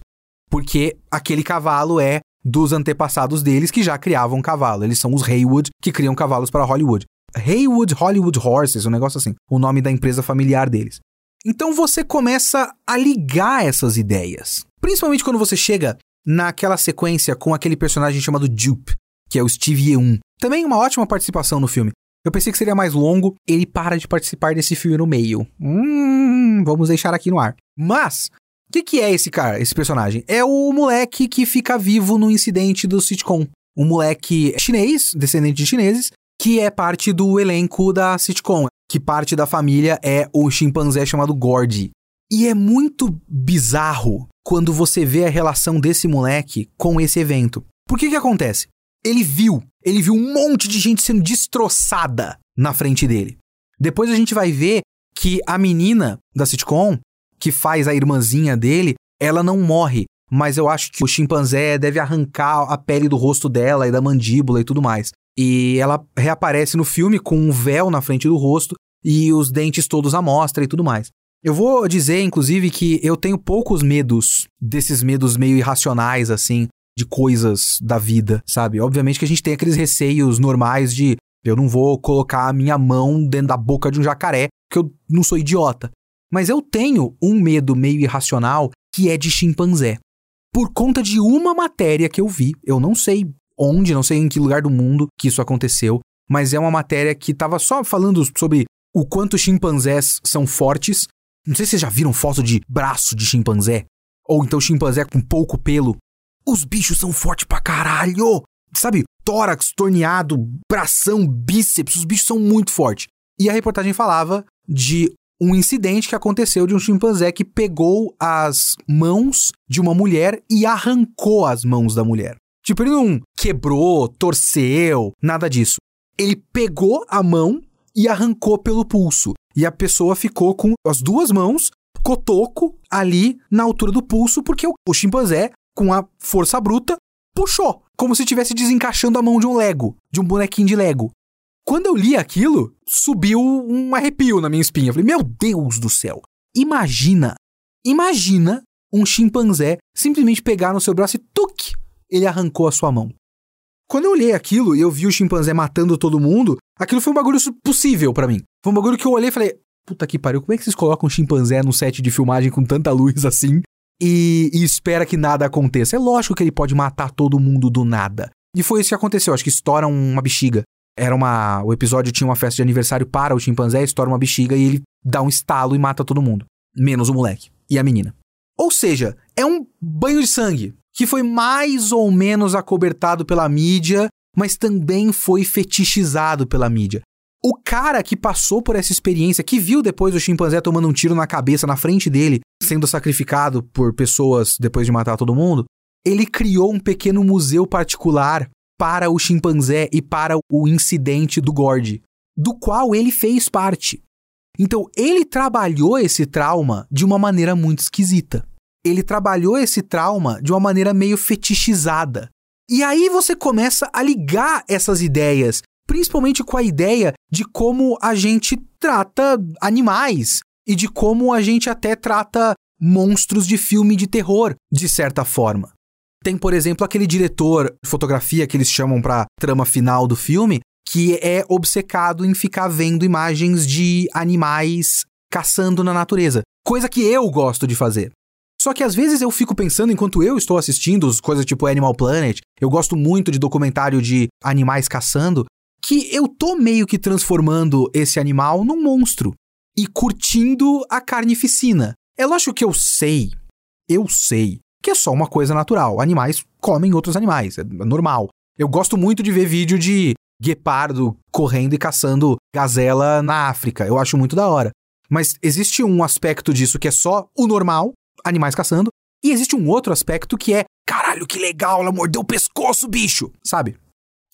Porque aquele cavalo é dos antepassados deles que já criavam cavalo. Eles são os Haywood que criam cavalos para Hollywood. Haywood Hollywood Horses, um negócio assim, o nome da empresa familiar deles. Então você começa a ligar essas ideias. Principalmente quando você chega naquela sequência com aquele personagem chamado Dupe, que é o Steve Yeun. Também uma ótima participação no filme. Eu pensei que seria mais longo, ele para de participar desse filme no meio. Hum, vamos deixar aqui no ar. Mas, o que, que é esse cara, esse personagem? É o moleque que fica vivo no incidente do sitcom. Um moleque chinês, descendente de chineses, que é parte do elenco da sitcom. Que parte da família é o chimpanzé chamado Gordy. E é muito bizarro quando você vê a relação desse moleque com esse evento. Por que que acontece? Ele viu, ele viu um monte de gente sendo destroçada na frente dele. Depois a gente vai ver que a menina da sitcom, que faz a irmãzinha dele, ela não morre, mas eu acho que o chimpanzé deve arrancar a pele do rosto dela e da mandíbula e tudo mais. E ela reaparece no filme com um véu na frente do rosto e os dentes todos à mostra e tudo mais. Eu vou dizer, inclusive, que eu tenho poucos medos desses medos meio irracionais, assim, de coisas da vida, sabe? Obviamente que a gente tem aqueles receios normais de eu não vou colocar a minha mão dentro da boca de um jacaré, porque eu não sou idiota. Mas eu tenho um medo meio irracional que é de chimpanzé. Por conta de uma matéria que eu vi, eu não sei onde, não sei em que lugar do mundo que isso aconteceu, mas é uma matéria que estava só falando sobre o quanto chimpanzés são fortes. Não sei se vocês já viram foto de braço de chimpanzé, ou então chimpanzé com pouco pelo. Os bichos são fortes pra caralho! Sabe, tórax torneado, bração, bíceps, os bichos são muito fortes. E a reportagem falava de um incidente que aconteceu de um chimpanzé que pegou as mãos de uma mulher e arrancou as mãos da mulher. Tipo, ele não quebrou, torceu, nada disso. Ele pegou a mão e arrancou pelo pulso. E a pessoa ficou com as duas mãos, cotoco, ali na altura do pulso, porque o, o chimpanzé com a força bruta, puxou, como se estivesse desencaixando a mão de um Lego, de um bonequinho de Lego. Quando eu li aquilo, subiu um arrepio na minha espinha. Eu falei, meu Deus do céu! Imagina, imagina um chimpanzé simplesmente pegar no seu braço e tuc, ele arrancou a sua mão. Quando eu olhei aquilo e eu vi o chimpanzé matando todo mundo, aquilo foi um bagulho possível para mim. Foi um bagulho que eu olhei e falei, puta que pariu, como é que vocês colocam um chimpanzé no set de filmagem com tanta luz assim e, e, espera que nada aconteça. É lógico que ele pode matar todo mundo do nada. E foi isso que aconteceu. Acho que estoura uma bexiga. Era uma. O episódio tinha uma festa de aniversário para o chimpanzé, estoura uma bexiga e ele dá um estalo e mata todo mundo. Menos o moleque e a menina. Ou seja, é um banho de sangue que foi mais ou menos acobertado pela mídia, mas também foi fetichizado pela mídia. O cara que passou por essa experiência, que viu depois o chimpanzé tomando um tiro na cabeça na frente dele, sendo sacrificado por pessoas depois de matar todo mundo, ele criou um pequeno museu particular para o chimpanzé e para o incidente do Gord, do qual ele fez parte. Então, ele trabalhou esse trauma de uma maneira muito esquisita. Ele trabalhou esse trauma de uma maneira meio fetichizada. E aí você começa a ligar essas ideias principalmente com a ideia de como a gente trata animais e de como a gente até trata monstros de filme de terror, de certa forma. Tem, por exemplo, aquele diretor de fotografia que eles chamam para trama final do filme, que é obcecado em ficar vendo imagens de animais caçando na natureza, coisa que eu gosto de fazer. Só que às vezes eu fico pensando, enquanto eu estou assistindo coisas tipo Animal Planet, eu gosto muito de documentário de animais caçando, que eu tô meio que transformando esse animal num monstro e curtindo a carnificina. É lógico que eu sei, eu sei, que é só uma coisa natural. Animais comem outros animais, é normal. Eu gosto muito de ver vídeo de guepardo correndo e caçando gazela na África. Eu acho muito da hora. Mas existe um aspecto disso que é só o normal, animais caçando, e existe um outro aspecto que é, caralho, que legal, ela mordeu o pescoço, bicho, sabe?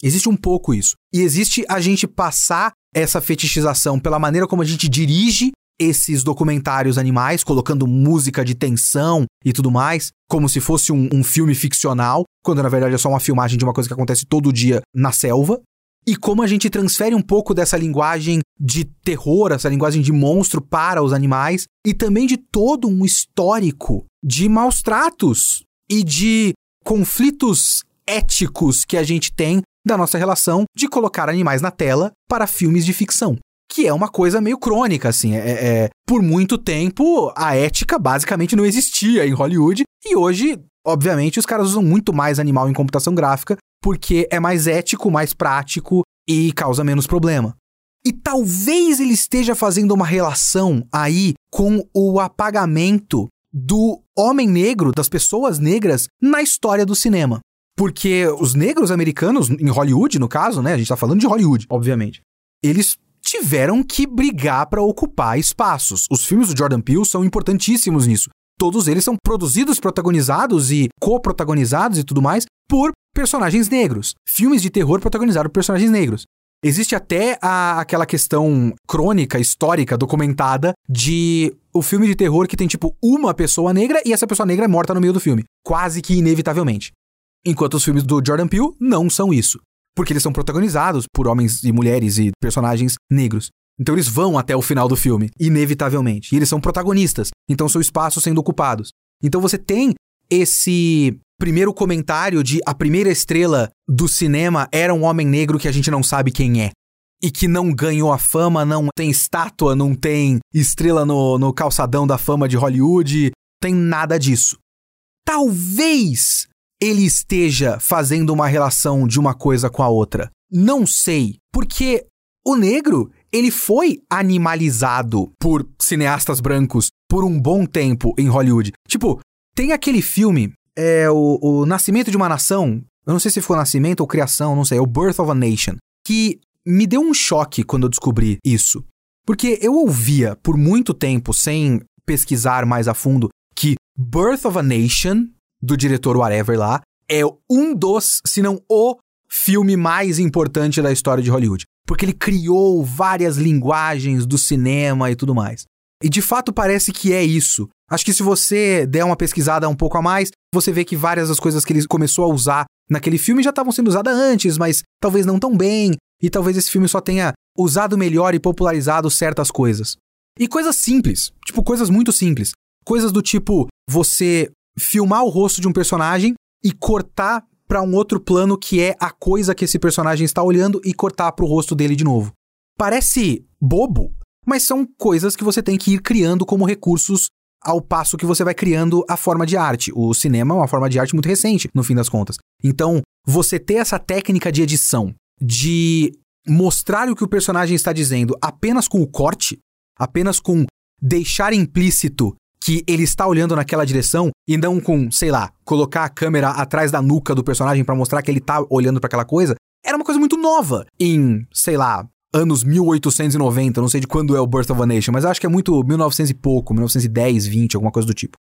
Existe um pouco isso. E existe a gente passar essa fetichização pela maneira como a gente dirige esses documentários animais, colocando música de tensão e tudo mais, como se fosse um, um, filme ficcional, quando na verdade é só uma filmagem de uma coisa que acontece todo dia na selva. E como a gente transfere um pouco dessa linguagem de terror, essa linguagem de monstro para os animais, e também de todo um histórico de maus tratos e de conflitos éticos que a gente tem da nossa relação de colocar animais na tela para filmes de ficção. Que é uma coisa meio crônica, assim. É, é, por muito tempo, a ética basicamente não existia em Hollywood. E hoje, obviamente, os caras usam muito mais animal em computação gráfica porque é mais ético, mais prático e causa menos problema. E talvez ele esteja fazendo uma relação aí com o apagamento do homem negro, das pessoas negras, na história do cinema. Porque os negros americanos, em Hollywood, no caso, né? A gente tá falando de Hollywood, obviamente. Eles tiveram que brigar para ocupar espaços. Os filmes do Jordan Peele são importantíssimos nisso. Todos eles são produzidos, protagonizados e co-protagonizados e tudo mais por personagens negros. Filmes de terror protagonizados por personagens negros. Existe até a, aquela questão crônica, histórica, documentada de o filme de terror que tem tipo uma pessoa negra e essa pessoa negra é morta no meio do filme, quase que inevitavelmente. Enquanto os filmes do Jordan Peele não são isso, porque eles são protagonizados por homens e mulheres e personagens negros. Então eles vão até o final do filme, inevitavelmente. E eles são protagonistas, então são espaços sendo ocupados. Então você tem esse primeiro comentário de a primeira estrela do cinema era um homem negro que a gente não sabe quem é. E que não ganhou a fama, não tem estátua, não tem estrela no, no calçadão da fama de Hollywood, tem nada disso. Talvez ele esteja fazendo uma relação de uma coisa com a outra. Não sei, porque o negro, ele foi animalizado por cineastas brancos por um bom tempo em Hollywood. Tipo, tem aquele filme, é o, o Nascimento de uma Nação, eu não sei se foi Nascimento ou Criação, não sei, é o Birth of a Nation, que me deu um choque quando eu descobri isso. Porque eu ouvia por muito tempo, sem pesquisar mais a fundo, que Birth of a Nation, do diretor Whatever lá, é um dos, se não o filme mais importante da história de Hollywood. Porque ele criou várias linguagens do cinema e tudo mais. E de fato parece que é isso. Acho que se você der uma pesquisada um pouco a mais, você vê que várias das coisas que ele começou a usar naquele filme já estavam sendo usadas antes, mas talvez não tão bem, e talvez esse filme só tenha usado melhor e popularizado certas coisas. E coisas simples, tipo coisas muito simples. Coisas do tipo você filmar o rosto de um personagem e cortar para um outro plano que é a coisa que esse personagem está olhando e cortar para o rosto dele de novo. Parece bobo, mas são coisas que você tem que ir criando como recursos ao passo que você vai criando a forma de arte. O cinema é uma forma de arte muito recente, no fim das contas. Então, você ter essa técnica de edição, de mostrar o que o personagem está dizendo apenas com o corte, apenas com deixar implícito que ele está olhando naquela direção e não com, sei lá, colocar a câmera atrás da nuca do personagem para mostrar que ele tá olhando para aquela coisa, era uma coisa muito nova em, sei lá, anos 1890, não sei de quando é o Birth of a Nation, mas acho que é muito 1900 e pouco, 1910, 20, alguma coisa do tipo.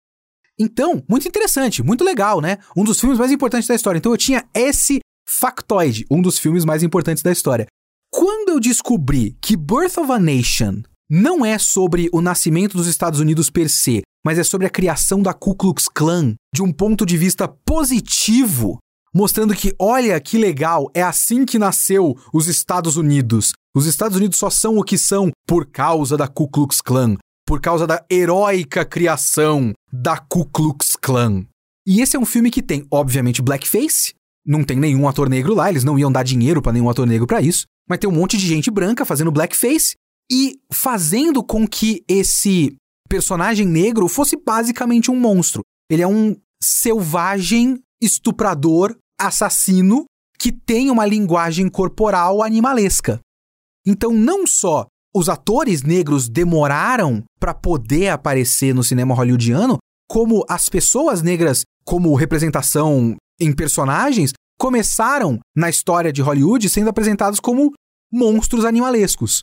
Então, muito interessante, muito legal, né? Um dos filmes mais importantes da história. Então eu tinha esse factoide, um dos filmes mais importantes da história. Quando eu descobri que Birth of a Nation não é sobre o nascimento dos Estados Unidos per se, mas é sobre a criação da Ku Klux Klan de um ponto de vista positivo, mostrando que, olha que legal, é assim que nasceu os Estados Unidos. Os Estados Unidos só são o que são por causa da Ku Klux Klan, por causa da heróica criação da Ku Klux Klan. E esse é um filme que tem, obviamente, blackface, não tem nenhum ator negro lá, eles não iam dar dinheiro para nenhum ator negro para isso, mas tem um monte de gente branca fazendo blackface e fazendo com que esse personagem negro fosse basicamente um monstro. Ele é um selvagem, estuprador, assassino que tem uma linguagem corporal animalesca. Então, não só os atores negros demoraram para poder aparecer no cinema hollywoodiano, como as pessoas negras, como representação em personagens, começaram na história de Hollywood sendo apresentados como monstros animalescos.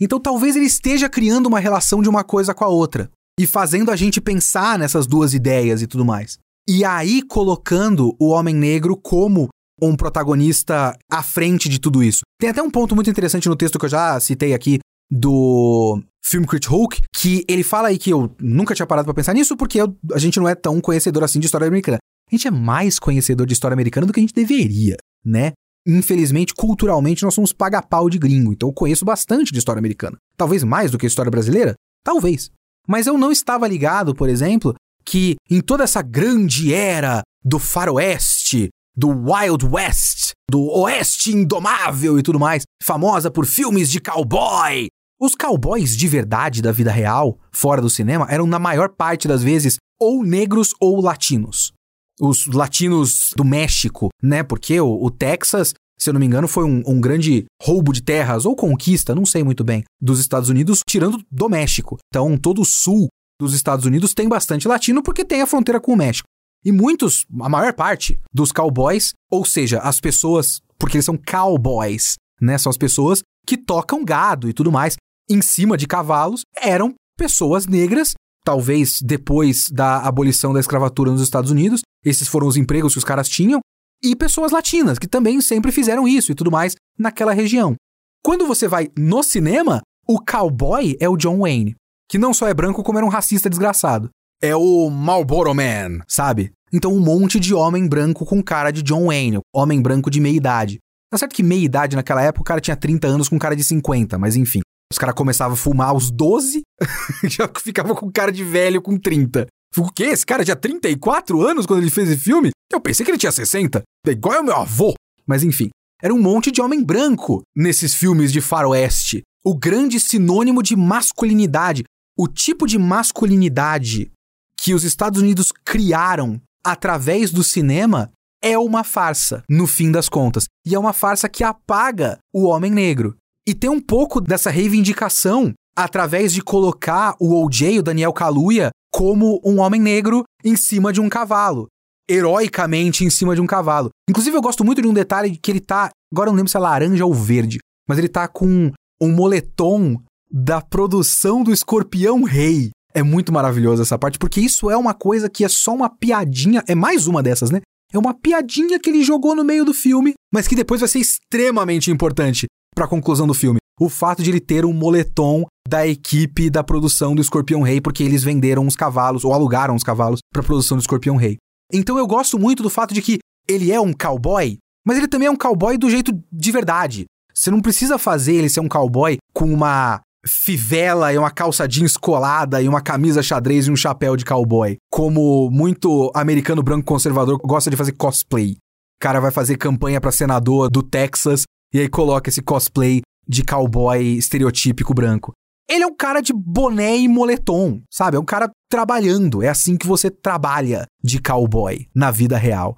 Então talvez ele esteja criando uma relação de uma coisa com a outra e fazendo a gente pensar nessas duas ideias e tudo mais. E aí colocando o homem negro como um protagonista à frente de tudo isso. Tem até um ponto muito interessante no texto que eu já citei aqui do filme Crit Hulk, que ele fala aí que eu nunca tinha parado para pensar nisso porque eu, a gente não é tão conhecedor assim de história americana. A gente é mais conhecedor de história americana do que a gente deveria, né? Infelizmente, culturalmente, nós somos paga-pau de gringo, então eu conheço bastante de história americana. Talvez mais do que história brasileira? Talvez. Mas eu não estava ligado, por exemplo, que em toda essa grande era do faroeste, do Wild West, do Oeste Indomável e tudo mais, famosa por filmes de cowboy. Os cowboys de verdade da vida real, fora do cinema, eram na maior parte das vezes ou negros ou latinos. Os latinos do México, né? Porque o, o Texas, se eu não me engano, foi um, um, grande roubo de terras ou conquista, não sei muito bem, dos Estados Unidos, tirando do México. Então, todo o sul dos Estados Unidos tem bastante latino porque tem a fronteira com o México. E muitos, a maior parte dos cowboys, ou seja, as pessoas, porque eles são cowboys, né? São as pessoas que tocam gado e tudo mais em cima de cavalos, eram pessoas negras. Talvez depois da abolição da escravatura nos Estados Unidos, esses foram os empregos que os caras tinham, e pessoas latinas, que também sempre fizeram isso e tudo mais naquela região. Quando você vai no cinema, o cowboy é o John Wayne, que não só é branco, como era um racista desgraçado é o Marlboro Man, sabe? Então um monte de homem branco com cara de John Wayne, homem branco de meia idade. Tá certo que meia idade naquela época o cara tinha 30 anos com cara de 50, mas enfim. Os caras começavam a fumar aos 12, já ficava com cara de velho com 30. O quê? Esse cara tinha 34 anos quando ele fez esse filme? Eu pensei que ele tinha 60. É igual ao meu avô. Mas enfim, era um monte de homem branco nesses filmes de faroeste. O grande sinônimo de masculinidade. O tipo de masculinidade que os Estados Unidos criaram através do cinema é uma farsa, no fim das contas. E é uma farsa que apaga o homem negro. E tem um pouco dessa reivindicação através de colocar o OJ, o Daniel Kaluuya, como um homem negro em cima de um cavalo. Heroicamente em cima de um cavalo. Inclusive, eu gosto muito de um detalhe que ele tá. Agora eu não lembro se é laranja ou verde. Mas ele tá com um moletom da produção do Escorpião Rei. É muito maravilhoso essa parte, porque isso é uma coisa que é só uma piadinha, é mais uma dessas, né? É uma piadinha que ele jogou no meio do filme, mas que depois vai ser extremamente importante para a conclusão do filme. O fato de ele ter um moletom da equipe da produção do Escorpião Rei, porque eles venderam os cavalos, ou alugaram os cavalos para a produção do Escorpião Rei. Então eu gosto muito do fato de que ele é um cowboy, mas ele também é um cowboy do jeito de verdade. Você não precisa fazer ele ser um cowboy com uma fivela e uma calça jeans colada e uma camisa xadrez e um chapéu de cowboy. Como muito americano branco conservador gosta de fazer cosplay. O cara vai fazer campanha para senador do Texas e aí coloca esse cosplay de cowboy estereotípico branco. Ele é um cara de boné e moletom, sabe? É um cara trabalhando. É assim que você trabalha de cowboy na vida real.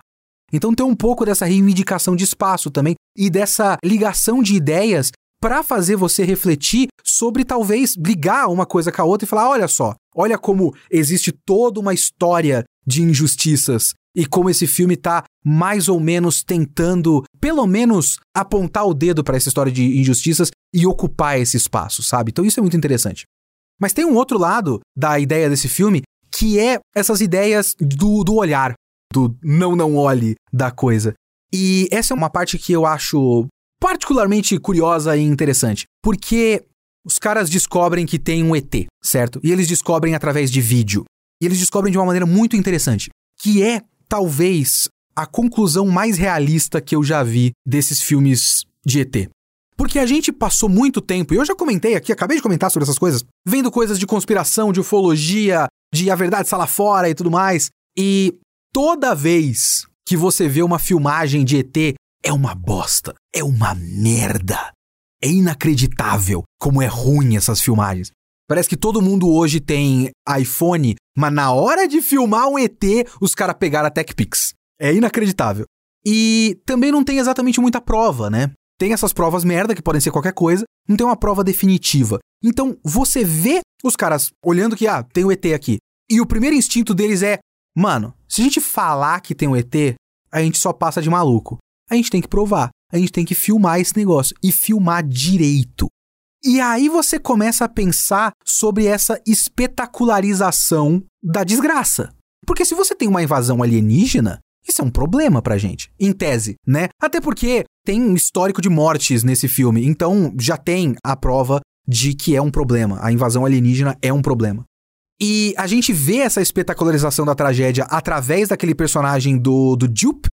Então tem um pouco dessa reivindicação de espaço também e dessa ligação de ideias para fazer você refletir sobre talvez ligar uma coisa com a outra e falar: olha só, olha como existe toda uma história de injustiças e como esse filme tá mais ou menos tentando, pelo menos, apontar o dedo para essa história de injustiças e ocupar esse espaço, sabe? Então isso é muito interessante. Mas tem um outro lado da ideia desse filme que é essas ideias do, do olhar, do não não olhe da coisa. E essa é uma parte que eu acho particularmente curiosa e interessante, porque os caras descobrem que tem um ET, certo? E eles descobrem através de vídeo. E eles descobrem de uma maneira muito interessante, que é talvez a conclusão mais realista que eu já vi desses filmes de ET. Porque a gente passou muito tempo, e eu já comentei aqui, acabei de comentar sobre essas coisas, vendo coisas de conspiração, de ufologia, de a verdade está lá fora e tudo mais. E toda vez que você vê uma filmagem de ET, é uma bosta. É uma merda. É inacreditável como é ruim essas filmagens. Parece que todo mundo hoje tem iPhone, mas na hora de filmar um ET, os caras pegaram a TechPix. É inacreditável. E também não tem exatamente muita prova, né? Tem essas provas merda que podem ser qualquer coisa, não tem uma prova definitiva. Então, você vê os caras olhando que, ah, tem o um ET aqui. E o primeiro instinto deles é, mano, se a gente falar que tem um ET, a gente só passa de maluco a gente tem que provar. A gente tem que filmar esse negócio e filmar direito. E aí você começa a pensar sobre essa espetacularização da desgraça. Porque se você tem uma invasão alienígena, isso é um problema pra gente, em tese, né? Até porque tem um histórico de mortes nesse filme, então já tem a prova de que é um problema. A invasão alienígena é um problema. E a gente vê essa espetacularização da tragédia através daquele personagem do, do Jupe,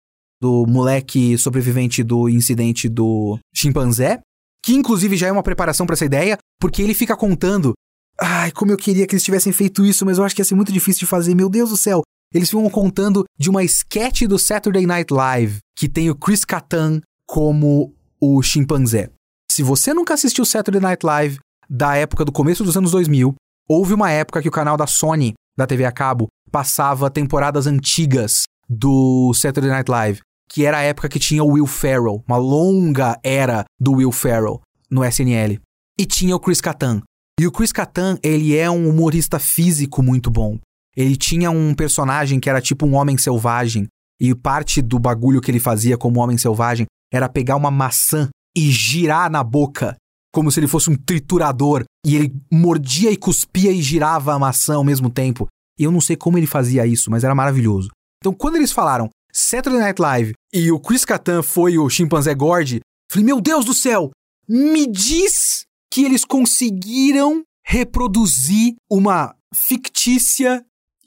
do moleque sobrevivente do incidente do chimpanzé, que inclusive já é uma preparação para essa ideia, porque ele fica contando Ai, como eu queria que eles tivessem feito isso, mas eu acho que ia ser muito difícil de fazer. Meu Deus do céu. Eles ficam contando de uma sketch do Saturday Night Live que tem o Chris Kattan como o chimpanzé. Se você nunca assistiu Saturday Night Live da época do começo dos anos 2000, houve uma época que o canal da Sony, da TV a cabo, passava temporadas antigas do Saturday Night Live, que era a época que tinha o Will Ferrell, uma longa era do Will Ferrell no SNL. E tinha o Chris Kattan. E o Chris Kattan, ele é um humorista físico muito bom. Ele tinha um personagem que era tipo um homem selvagem. E parte do bagulho que ele fazia como homem selvagem era pegar uma maçã e girar na boca, como se ele fosse um triturador. E ele mordia e cuspia e girava a maçã ao mesmo tempo. E eu não sei como ele fazia isso, mas era maravilhoso. Então, quando eles falaram Saturday Night Live e o Chris Kattan foi o chimpanzé Gord, falei, meu Deus do céu, me diz que eles conseguiram reproduzir uma fictícia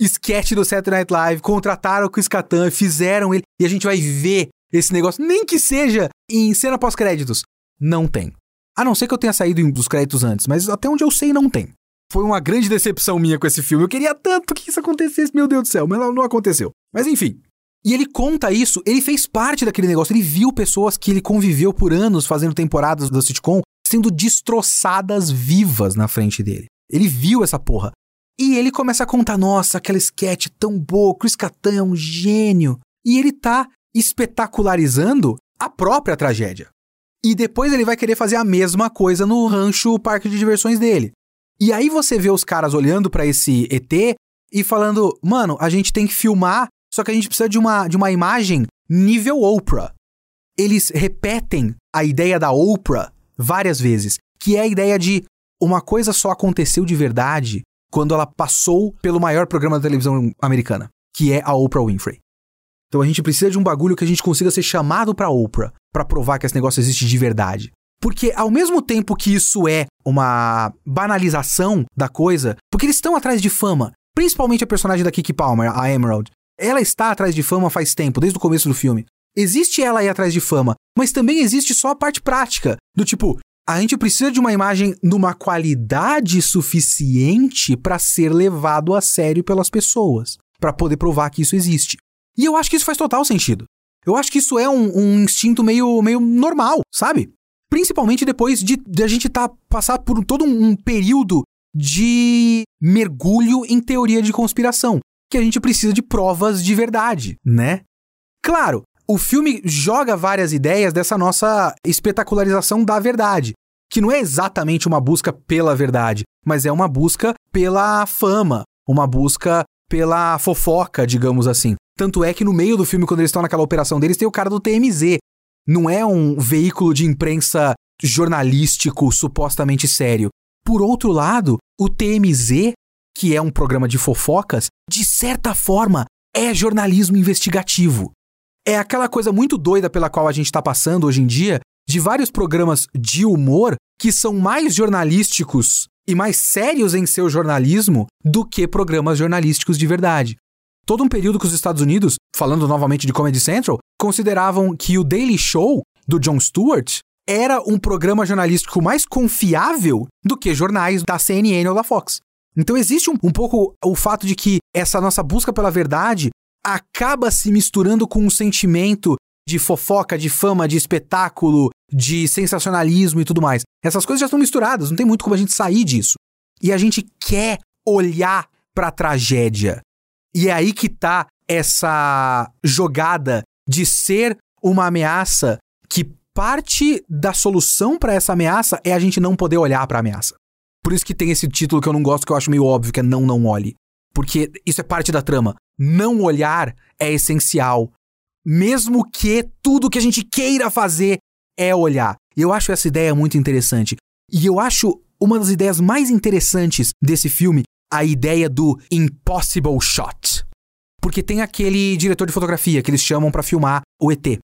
sketch do Saturday Night Live, contrataram o Chris fizeram ele, e a gente vai ver esse negócio, nem que seja em cena pós-créditos. Não tem. A não ser que eu tenha saído dos créditos antes, mas até onde eu sei não tem. Foi uma grande decepção minha com esse filme. Eu queria tanto que isso acontecesse, meu Deus do céu, mas não aconteceu. Mas enfim. E ele conta isso, ele fez parte daquele negócio, ele viu pessoas que ele conviveu por anos fazendo temporadas do sitcom sendo destroçadas vivas na frente dele. Ele viu essa porra. E ele começa a contar: nossa, aquela sketch tão boa, Chris Kattan é um gênio. E ele tá espetacularizando a própria tragédia. E depois ele vai querer fazer a mesma coisa no rancho parque de diversões dele. E aí você vê os caras olhando para esse ET e falando: "Mano, a gente tem que filmar, só que a gente precisa de uma de uma imagem nível Oprah". Eles repetem a ideia da Oprah várias vezes, que é a ideia de uma coisa só aconteceu de verdade quando ela passou pelo maior programa da televisão americana, que é a Oprah Winfrey. Então a gente precisa de um bagulho que a gente consiga ser chamado para Oprah para provar que esse negócio existe de verdade. Porque ao mesmo tempo que isso é uma banalização da coisa, porque eles estão atrás de fama, principalmente a personagem da Kiki Palmer, a Emerald. Ela está atrás de fama faz tempo, desde o começo do filme. Existe ela aí atrás de fama, mas também existe só a parte prática, do tipo, a gente precisa de uma imagem numa qualidade suficiente para ser levado a sério pelas pessoas, para poder provar que isso existe. E eu acho que isso faz total sentido. Eu acho que isso é um, um instinto meio, meio normal, sabe? Principalmente depois de, de a gente tá, passar por todo um, um período de mergulho em teoria de conspiração, que a gente precisa de provas de verdade, né? Claro, o filme joga várias ideias dessa nossa espetacularização da verdade, que não é exatamente uma busca pela verdade, mas é uma busca pela fama, uma busca pela fofoca, digamos assim. Tanto é que no meio do filme, quando eles estão naquela operação deles, tem o cara do TMZ. Não é um veículo de imprensa jornalístico supostamente sério. Por outro lado, o TMZ, que é um programa de fofocas, de certa forma é jornalismo investigativo é aquela coisa muito doida pela qual a gente está passando hoje em dia, de vários programas de humor que são mais jornalísticos e mais sérios em seu jornalismo do que programas jornalísticos de verdade. Todo um período que os Estados Unidos, falando novamente de Comedy Central, consideravam que o Daily Show do Jon Stewart era um programa jornalístico mais confiável do que jornais da CNN ou da Fox. Então existe um, um pouco o fato de que essa nossa busca pela verdade acaba se misturando com um sentimento de fofoca, de fama, de espetáculo, de sensacionalismo e tudo mais. Essas coisas já estão misturadas, não tem muito como a gente sair disso. E a gente quer olhar para a tragédia. E é aí que tá essa jogada de ser uma ameaça que parte da solução para essa ameaça é a gente não poder olhar para a ameaça. Por isso que tem esse título que eu não gosto, que eu acho meio óbvio, que é Não Não Olhe. Porque isso é parte da trama não olhar é essencial. Mesmo que tudo que a gente queira fazer é olhar. Eu acho essa ideia muito interessante. E eu acho uma das ideias mais interessantes desse filme a ideia do impossible shot. Porque tem aquele diretor de fotografia que eles chamam para filmar o ET.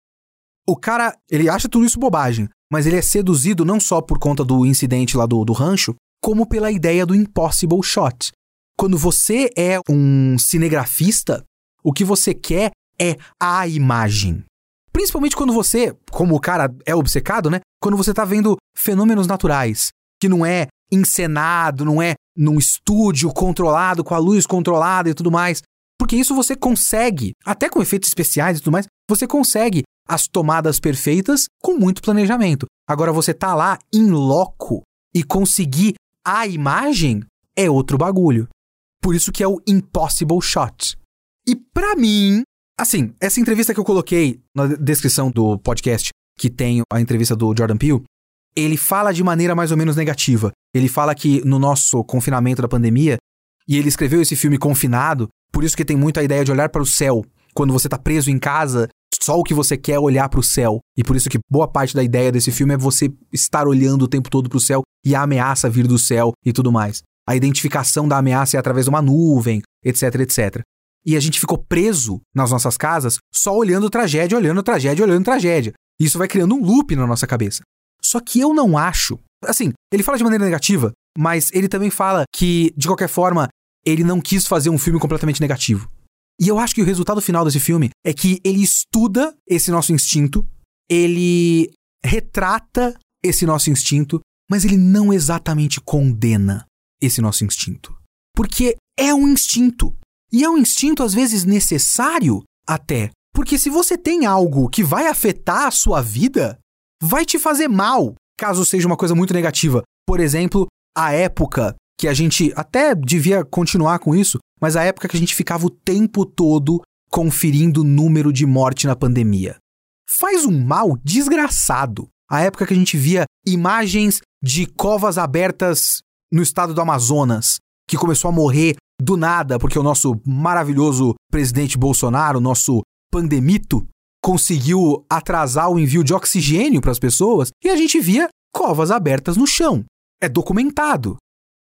O cara, ele acha tudo isso bobagem, mas ele é seduzido não só por conta do incidente lá do, do rancho, como pela ideia do impossible shot, quando você é um cinegrafista, o que você quer é a imagem. Principalmente quando você, como o cara é obcecado, né? Quando você tá vendo fenômenos naturais, que não é encenado, não é num estúdio controlado, com a luz controlada e tudo mais. Porque isso você consegue, até com efeitos especiais e tudo mais, você consegue as tomadas perfeitas com muito planejamento. Agora você tá lá em loco e conseguir a imagem é outro bagulho. Por isso que é o impossible shot. E para mim, assim, essa entrevista que eu coloquei na descrição do podcast, que tem a entrevista do Jordan Peele, ele fala de maneira mais ou menos negativa. Ele fala que no nosso confinamento da pandemia, e ele escreveu esse filme confinado, por isso que tem muito a ideia de olhar para o céu. Quando você tá preso em casa, só o que você quer é olhar para o céu. E por isso que boa parte da ideia desse filme é você estar olhando o tempo todo para o céu e a ameaça vir do céu e tudo mais. A identificação da ameaça é através de uma nuvem, etc, etc. E a gente ficou preso nas nossas casas só olhando tragédia, olhando tragédia, olhando tragédia. Isso vai criando um loop na nossa cabeça. Só que eu não acho. Assim, ele fala de maneira negativa, mas ele também fala que, de qualquer forma, ele não quis fazer um filme completamente negativo. E eu acho que o resultado final desse filme é que ele estuda esse nosso instinto, ele retrata esse nosso instinto, mas ele não exatamente condena esse nosso instinto. Porque é um instinto. E é um instinto, às vezes, necessário até. Porque se você tem algo que vai afetar a sua vida, vai te fazer mal, caso seja uma coisa muito negativa. Por exemplo, a época que a gente até devia continuar com isso, mas a época que a gente ficava o tempo todo conferindo o número de morte na pandemia. Faz um mal desgraçado. A época que a gente via imagens de covas abertas no estado do Amazonas, que começou a morrer do nada porque o nosso maravilhoso presidente Bolsonaro, nosso pandemito, conseguiu atrasar o envio de oxigênio para as pessoas e a gente via covas abertas no chão. É documentado.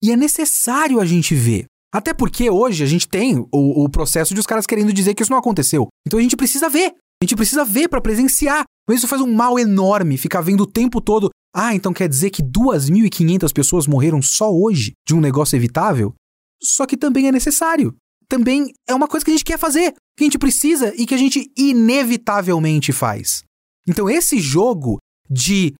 E é necessário a gente ver. Até porque hoje a gente tem o, o processo de os caras querendo dizer que isso não aconteceu. Então a gente precisa ver. A gente precisa ver para presenciar. Mas isso faz um mal enorme ficar vendo o tempo todo. Ah, então quer dizer que 2.500 pessoas morreram só hoje de um negócio evitável? Só que também é necessário. Também é uma coisa que a gente quer fazer que a gente precisa e que a gente inevitavelmente faz. Então, esse jogo de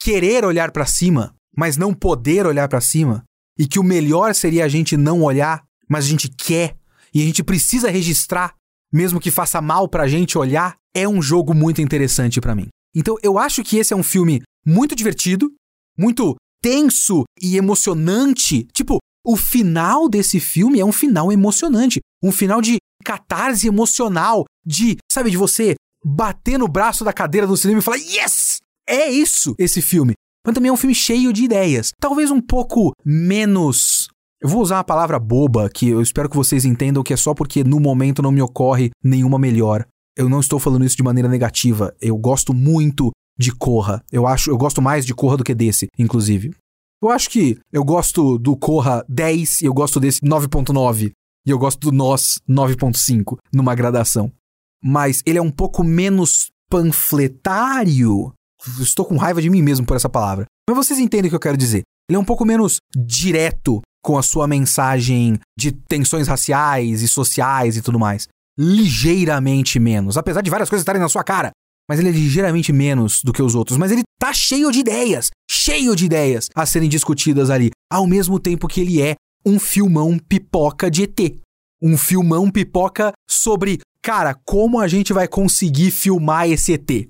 querer olhar para cima, mas não poder olhar para cima, e que o melhor seria a gente não olhar, mas a gente quer e a gente precisa registrar, mesmo que faça mal pra gente olhar, é um jogo muito interessante para mim. Então, eu acho que esse é um filme muito divertido, muito tenso e emocionante. Tipo, o final desse filme é um final emocionante, um final de catarse emocional, de, sabe, de você bater no braço da cadeira do cinema e falar: "Yes! É isso esse filme". Mas também é um filme cheio de ideias, talvez um pouco menos eu vou usar uma palavra boba que eu espero que vocês entendam que é só porque no momento não me ocorre nenhuma melhor. Eu não estou falando isso de maneira negativa. Eu gosto muito de Corra. Eu acho, eu gosto mais de Corra do que desse, inclusive. Eu acho que eu gosto do Corra 10 e eu gosto desse 9.9. E eu gosto do Nós 9.5 numa gradação. Mas ele é um pouco menos panfletário. Estou com raiva de mim mesmo por essa palavra. Mas vocês entendem o que eu quero dizer. Ele é um pouco menos direto com a sua mensagem de tensões raciais e sociais e tudo mais. Ligeiramente menos. Apesar de várias coisas estarem na sua cara. Mas ele é ligeiramente menos do que os outros. Mas ele tá cheio de ideias. Cheio de ideias a serem discutidas ali. Ao mesmo tempo que ele é um filmão pipoca de ET. Um filmão pipoca sobre, cara, como a gente vai conseguir filmar esse ET?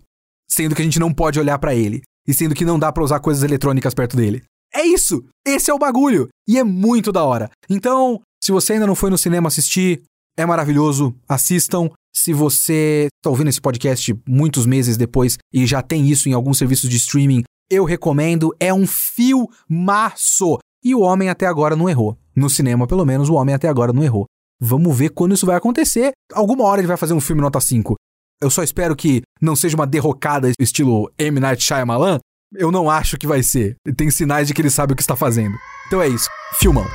Sendo que a gente não pode olhar para ele. E sendo que não dá para usar coisas eletrônicas perto dele. É isso! Esse é o bagulho! E é muito da hora. Então, se você ainda não foi no cinema assistir, é maravilhoso. Assistam. Se você está ouvindo esse podcast muitos meses depois e já tem isso em alguns serviços de streaming, eu recomendo. É um filmaço. E o homem até agora não errou. No cinema, pelo menos, o homem até agora não errou. Vamos ver quando isso vai acontecer. Alguma hora ele vai fazer um filme nota 5. Eu só espero que não seja uma derrocada estilo M. Night Shyamalan. Eu não acho que vai ser. Tem sinais de que ele sabe o que está fazendo. Então é isso. Filmão.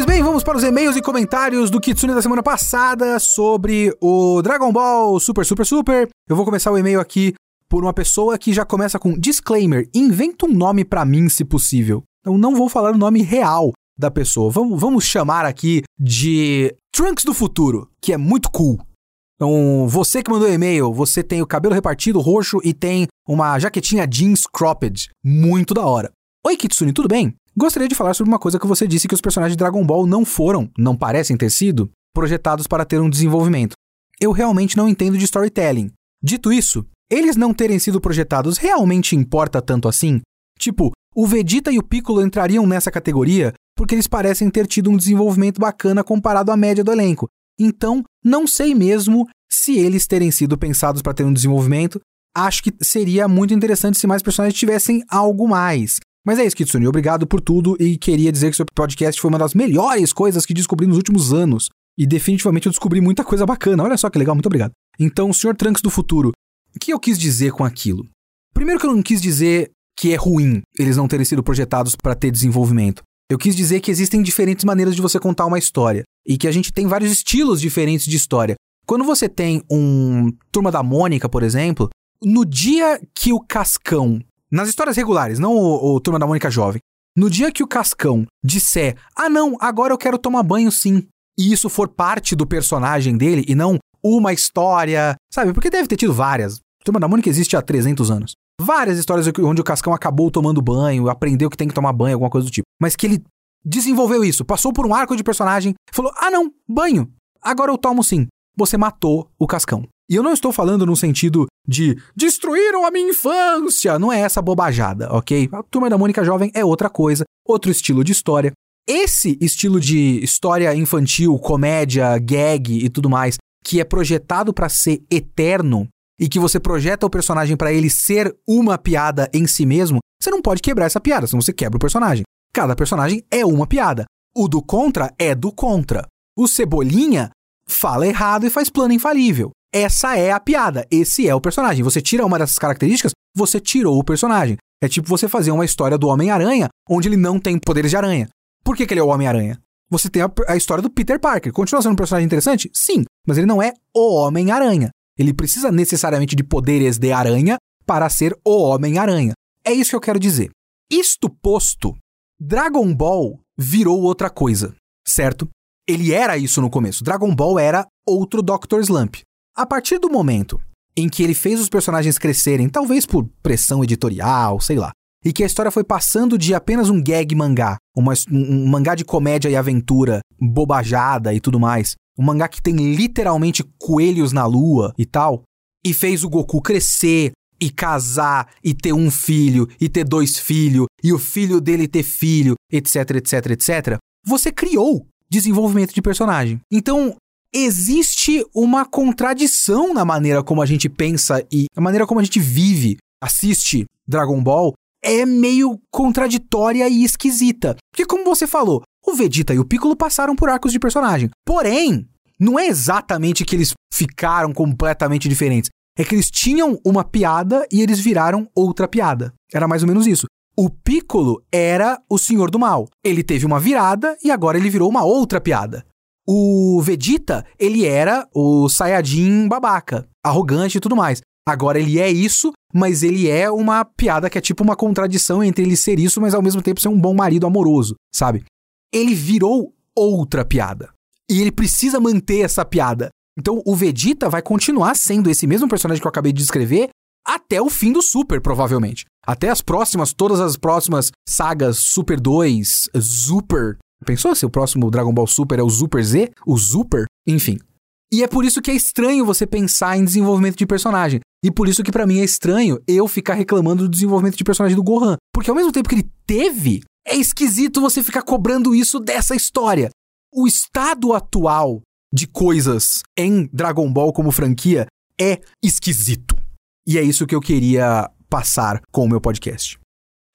Pois bem, vamos para os e-mails e comentários do Kitsune da semana passada sobre o Dragon Ball Super Super Super. Eu vou começar o e-mail aqui por uma pessoa que já começa com disclaimer: inventa um nome para mim, se possível. Eu não vou falar o nome real da pessoa. Vamos, vamos chamar aqui de Trunks do Futuro, que é muito cool. Então, você que mandou e-mail, você tem o cabelo repartido roxo e tem uma jaquetinha jeans cropped. Muito da hora. Oi, Kitsune, tudo bem? Gostaria de falar sobre uma coisa que você disse que os personagens de Dragon Ball não foram, não parecem ter sido, projetados para ter um desenvolvimento. Eu realmente não entendo de storytelling. Dito isso, eles não terem sido projetados realmente importa tanto assim? Tipo, o Vegeta e o Piccolo entrariam nessa categoria porque eles parecem ter tido um desenvolvimento bacana comparado à média do elenco. Então, não sei mesmo se eles terem sido pensados para ter um desenvolvimento. Acho que seria muito interessante se mais personagens tivessem algo mais. Mas é isso, Kitsune. Obrigado por tudo e queria dizer que seu podcast foi uma das melhores coisas que descobri nos últimos anos. E definitivamente eu descobri muita coisa bacana. Olha só que legal, muito obrigado. Então, senhor Trunks do futuro, o que eu quis dizer com aquilo? Primeiro que eu não quis dizer que é ruim eles não terem sido projetados para ter desenvolvimento. Eu quis dizer que existem diferentes maneiras de você contar uma história e que a gente tem vários estilos diferentes de história. Quando você tem um Turma da Mônica, por exemplo, no dia que o Cascão nas histórias regulares, não o, o Turma da Mônica Jovem. No dia que o Cascão disser, ah não, agora eu quero tomar banho sim, e isso for parte do personagem dele e não uma história, sabe? Porque deve ter tido várias. Turma da Mônica existe há 300 anos. Várias histórias onde o Cascão acabou tomando banho, aprendeu que tem que tomar banho, alguma coisa do tipo. Mas que ele desenvolveu isso, passou por um arco de personagem, falou: ah não, banho, agora eu tomo sim. Você matou o Cascão. E eu não estou falando no sentido de destruíram a minha infância. Não é essa bobajada, ok? A Turma da Mônica Jovem é outra coisa, outro estilo de história. Esse estilo de história infantil, comédia, gag e tudo mais, que é projetado para ser eterno e que você projeta o personagem para ele ser uma piada em si mesmo, você não pode quebrar essa piada, senão você quebra o personagem. Cada personagem é uma piada. O do contra é do contra. O Cebolinha fala errado e faz plano infalível. Essa é a piada, esse é o personagem. Você tira uma dessas características, você tirou o personagem. É tipo você fazer uma história do Homem-Aranha onde ele não tem poderes de aranha. Por que, que ele é o Homem-Aranha? Você tem a, a, história do Peter Parker. Continua sendo um personagem interessante? Sim, mas ele não é o Homem-Aranha. Ele precisa necessariamente de poderes de aranha para ser o Homem-Aranha. É isso que eu quero dizer. Isto posto, Dragon Ball virou outra coisa, certo? Ele era isso no começo. Dragon Ball era outro Dr. Slump. A partir do momento em que ele fez os personagens crescerem, talvez por pressão editorial, sei lá, e que a história foi passando de apenas um gag mangá, uma, um, mangá de comédia e aventura, bobajada e tudo mais, um mangá que tem literalmente coelhos na lua e tal, e fez o Goku crescer e casar e ter um filho e ter dois filhos e o filho dele ter filho, etc, etc, etc. Você criou desenvolvimento de personagem. Então, existe uma contradição na maneira como a gente pensa e a maneira como a gente vive, assiste Dragon Ball, é meio contraditória e esquisita. Porque, como você falou, o Vegeta e o Piccolo passaram por arcos de personagem. Porém, não é exatamente que eles ficaram completamente diferentes. É que eles tinham uma piada e eles viraram outra piada. Era mais ou menos isso. O Piccolo era o Senhor do Mal. Ele teve uma virada e agora ele virou uma outra piada. O Vegeta, ele era o Saiyajin babaca, arrogante e tudo mais. Agora ele é isso, mas ele é uma piada que é tipo uma contradição entre ele ser isso, mas ao mesmo tempo ser um bom marido amoroso, sabe? Ele virou outra piada. E ele precisa manter essa piada. Então o Vegeta vai continuar sendo esse mesmo personagem que eu acabei de descrever até o fim do Super, provavelmente. Até as próximas, todas as próximas sagas Super 2, Super, Pensou se o próximo Dragon Ball Super é o Super Z? O Super? Enfim. E é por isso que é estranho você pensar em desenvolvimento de personagem. E por isso que para mim é estranho eu ficar reclamando do desenvolvimento de personagem do Gohan. Porque ao mesmo tempo que ele teve, é esquisito você ficar cobrando isso dessa história. O estado atual de coisas em Dragon Ball como franquia é esquisito. E é isso que eu queria passar com o meu podcast.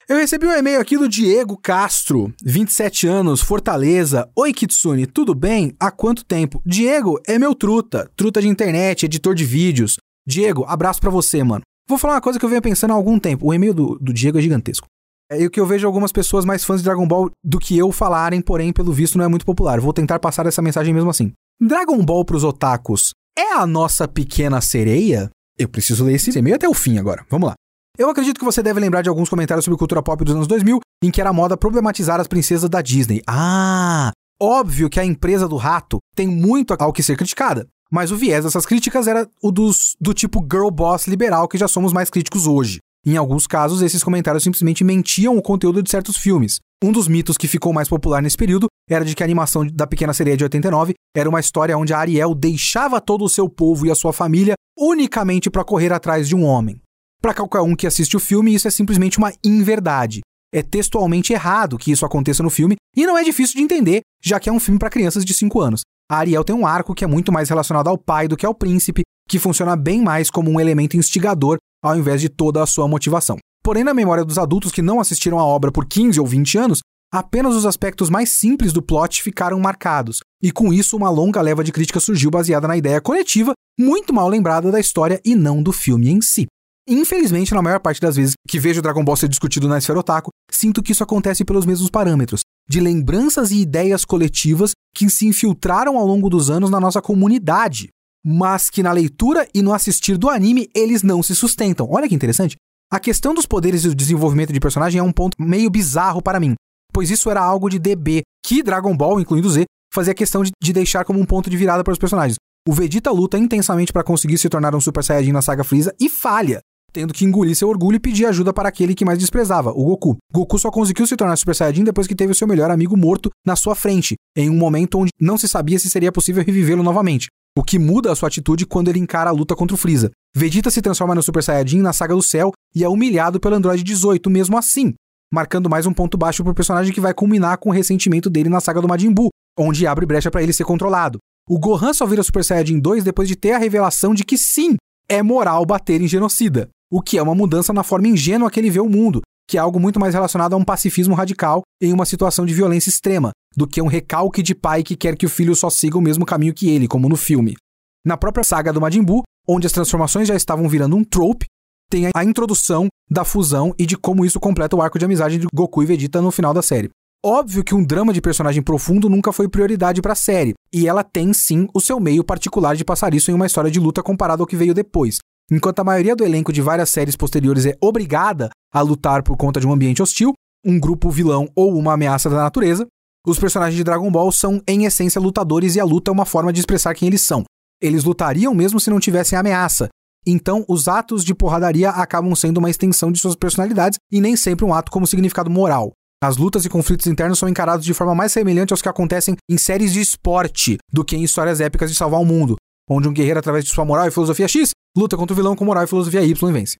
Eu recebi um e-mail aqui do Diego Castro, 27 anos, Fortaleza. Oi, Kitsune, tudo bem? Há quanto tempo? Diego é meu truta, truta de internet, editor de vídeos. Diego, abraço para você, mano. Vou falar uma coisa que eu venho pensando há algum tempo. O e-mail do, do Diego é gigantesco. É o que eu vejo algumas pessoas mais fãs de Dragon Ball do que eu falarem, porém, pelo visto, não é muito popular. Vou tentar passar essa mensagem mesmo assim. Dragon Ball pros otakus é a nossa pequena sereia? Eu preciso ler esse e-mail até o fim agora. Vamos lá. Eu acredito que você deve lembrar de alguns comentários sobre cultura pop dos anos 2000, em que era moda problematizar as princesas da Disney. Ah! Óbvio que a empresa do rato tem muito ao que ser criticada. mas o viés dessas críticas era o dos, do tipo girl boss liberal que já somos mais críticos hoje. Em alguns casos, esses comentários simplesmente mentiam o conteúdo de certos filmes. Um dos mitos que ficou mais popular nesse período era de que a animação da Pequena Sereia de 89 era uma história onde a Ariel deixava todo o seu povo e a sua família unicamente para correr atrás de um homem. Para qualquer um que assiste o filme, isso é simplesmente uma inverdade. É textualmente errado que isso aconteça no filme e não é difícil de entender, já que é um filme para crianças de 5 anos. A Ariel tem um arco que é muito mais relacionado ao pai do que ao príncipe, que funciona bem mais como um elemento instigador ao invés de toda a sua motivação. Porém, na memória dos adultos que não assistiram a obra por 15 ou 20 anos, apenas os aspectos mais simples do plot ficaram marcados, e com isso uma longa leva de crítica surgiu baseada na ideia coletiva, muito mal lembrada da história e não do filme em si. Infelizmente, na maior parte das vezes que vejo Dragon Ball ser discutido na esfera otaku, sinto que isso acontece pelos mesmos parâmetros, de lembranças e ideias coletivas que se infiltraram ao longo dos anos na nossa comunidade, mas que na leitura e no assistir do anime eles não se sustentam. Olha que interessante. A questão dos poderes e o desenvolvimento de personagem é um ponto meio bizarro para mim, pois isso era algo de DB, que Dragon Ball, incluindo Z, fazia questão de, de deixar como um ponto de virada para os personagens. O Vegeta luta intensamente para conseguir se tornar um Super Saiyajin na saga Freeza e falha, tendo que engolir seu orgulho e pedir ajuda para aquele que mais desprezava, o Goku. Goku só conseguiu se tornar Super Saiyajin depois que teve o seu melhor amigo morto na sua frente, em um momento onde não se sabia se seria possível revivê-lo novamente o que muda a sua atitude quando ele encara a luta contra o Freeza. Vegeta se transforma no Super Saiyajin na Saga do Céu e é humilhado pelo Android 18 mesmo assim, marcando mais um ponto baixo pro personagem que vai culminar com o ressentimento dele na Saga do Majin Buu, onde abre brecha para ele ser controlado. O Gohan só vira Super Saiyajin 2 depois de ter a revelação de que sim, é moral bater em genocida, o que é uma mudança na forma ingênua que ele vê o mundo, que é algo muito mais relacionado a um pacifismo radical em uma situação de violência extrema, do que um recalque de pai que quer que o filho só siga o mesmo caminho que ele, como no filme. Na própria saga do Majin Buu, onde as transformações já estavam virando um trope, tem a introdução da fusão e de como isso completa o arco de amizade de Goku e Vegeta no final da série. Óbvio que um drama de personagem profundo nunca foi prioridade para a série, e ela tem sim o seu meio particular de passar isso em uma história de luta comparado ao que veio depois. Enquanto a maioria do elenco de várias séries posteriores é obrigada a lutar por conta de um ambiente hostil, um grupo vilão ou uma ameaça da natureza, os personagens de Dragon Ball são, em essência, lutadores e a luta é uma forma de expressar quem eles são. Eles lutariam mesmo se não tivessem ameaça. Então, os atos de porradaria acabam sendo uma extensão de suas personalidades e nem sempre um ato como significado moral. As lutas e conflitos internos são encarados de forma mais semelhante aos que acontecem em séries de esporte do que em histórias épicas de salvar o mundo, onde um guerreiro, através de sua moral e filosofia X, luta contra o vilão com moral e filosofia Y e vence.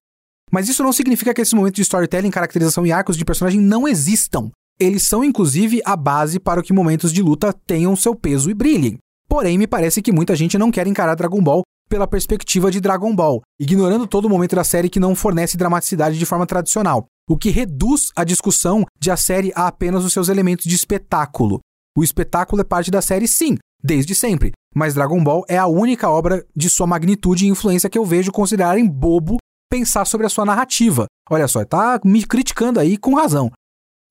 Mas isso não significa que esses momentos de storytelling, caracterização e arcos de personagem não existam. Eles são, inclusive, a base para que momentos de luta tenham seu peso e brilhem. Porém, me parece que muita gente não quer encarar Dragon Ball pela perspectiva de Dragon Ball, ignorando todo o momento da série que não fornece dramaticidade de forma tradicional, o que reduz a discussão de a série a apenas os seus elementos de espetáculo. O espetáculo é parte da série, sim, desde sempre, mas Dragon Ball é a única obra de sua magnitude e influência que eu vejo considerarem bobo pensar sobre a sua narrativa. Olha só, tá me criticando aí com razão.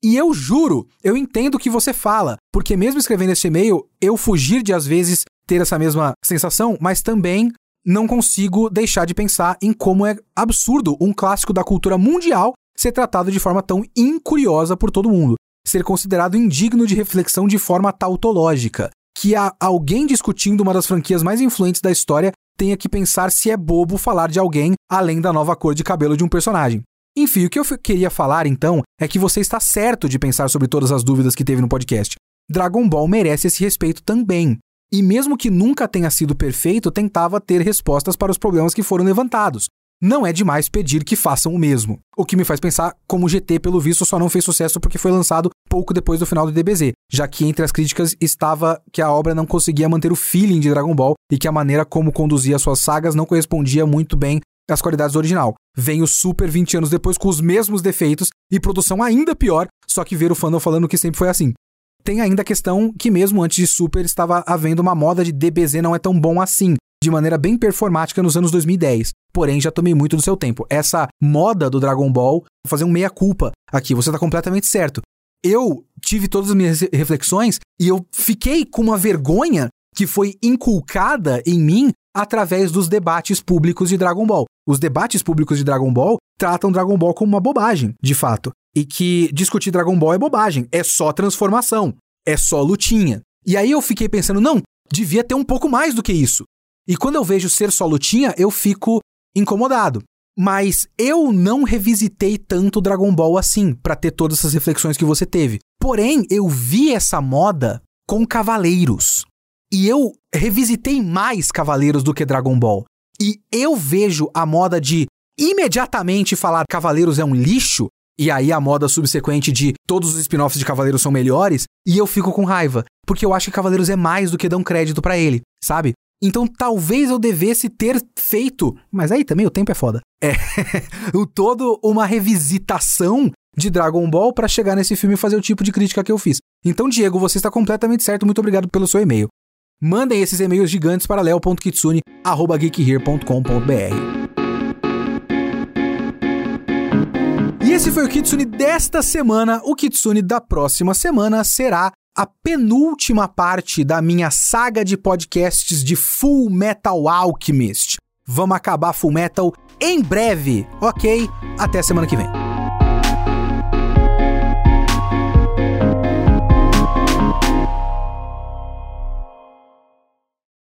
E eu juro, eu entendo o que você fala, porque mesmo escrevendo esse e-mail, eu fugir de às vezes ter essa mesma sensação, mas também não consigo deixar de pensar em como é absurdo um clássico da cultura mundial ser tratado de forma tão incuriosa por todo mundo, ser considerado indigno de reflexão de forma tautológica, que há alguém discutindo uma das franquias mais influentes da história tenha que pensar se é bobo falar de alguém além da nova cor de cabelo de um personagem. Enfim, o que eu queria falar então é que você está certo de pensar sobre todas as dúvidas que teve no podcast. Dragon Ball merece esse respeito também. E mesmo que nunca tenha sido perfeito, tentava ter respostas para os problemas que foram levantados. Não é demais pedir que façam o mesmo. O que me faz pensar como o GT, pelo visto, só não fez sucesso porque foi lançado pouco depois do final do DBZ, já que entre as críticas estava que a obra não conseguia manter o feeling de Dragon Ball e que a maneira como conduzia suas sagas não correspondia muito bem as qualidades do original. Vem o Super 20 anos depois com os mesmos defeitos e produção ainda pior, só que ver o fandom falando que sempre foi assim. Tem ainda a questão que mesmo antes de Super estava havendo uma moda de DBZ não é tão bom assim, de maneira bem performática nos anos 2010. Porém, já tomei muito do seu tempo. Essa moda do Dragon Ball, vou fazer um meia-culpa aqui, você está completamente certo. Eu tive todas as minhas reflexões e eu fiquei com uma vergonha que foi inculcada em mim através dos debates públicos de Dragon Ball. Os debates públicos de Dragon Ball tratam Dragon Ball como uma bobagem, de fato. E que discutir Dragon Ball é bobagem, é só transformação, é só lutinha. E aí eu fiquei pensando, não, devia ter um pouco mais do que isso. E quando eu vejo ser só lutinha, eu fico incomodado. Mas eu não revisitei tanto Dragon Ball assim, para ter todas essas reflexões que você teve. Porém, eu vi essa moda com Cavaleiros. E eu revisitei mais Cavaleiros do que Dragon Ball. E eu vejo a moda de imediatamente falar Cavaleiros é um lixo, e aí a moda subsequente de todos os spin-offs de Cavaleiros são melhores, e eu fico com raiva, porque eu acho que Cavaleiros é mais do que dão crédito para ele, sabe? Então talvez eu devesse ter feito, mas aí também o tempo é foda. É, todo uma revisitação de Dragon Ball para chegar nesse filme e fazer o tipo de crítica que eu fiz. Então, Diego, você está completamente certo. Muito obrigado pelo seu e-mail. Mandem esses e-mails gigantes para leo.kitsune@geekhere.com.br. E esse foi o Kitsune desta semana. O Kitsune da próxima semana será a penúltima parte da minha saga de podcasts de Full Metal Alchemist. Vamos acabar Full Metal em breve, ok? Até semana que vem.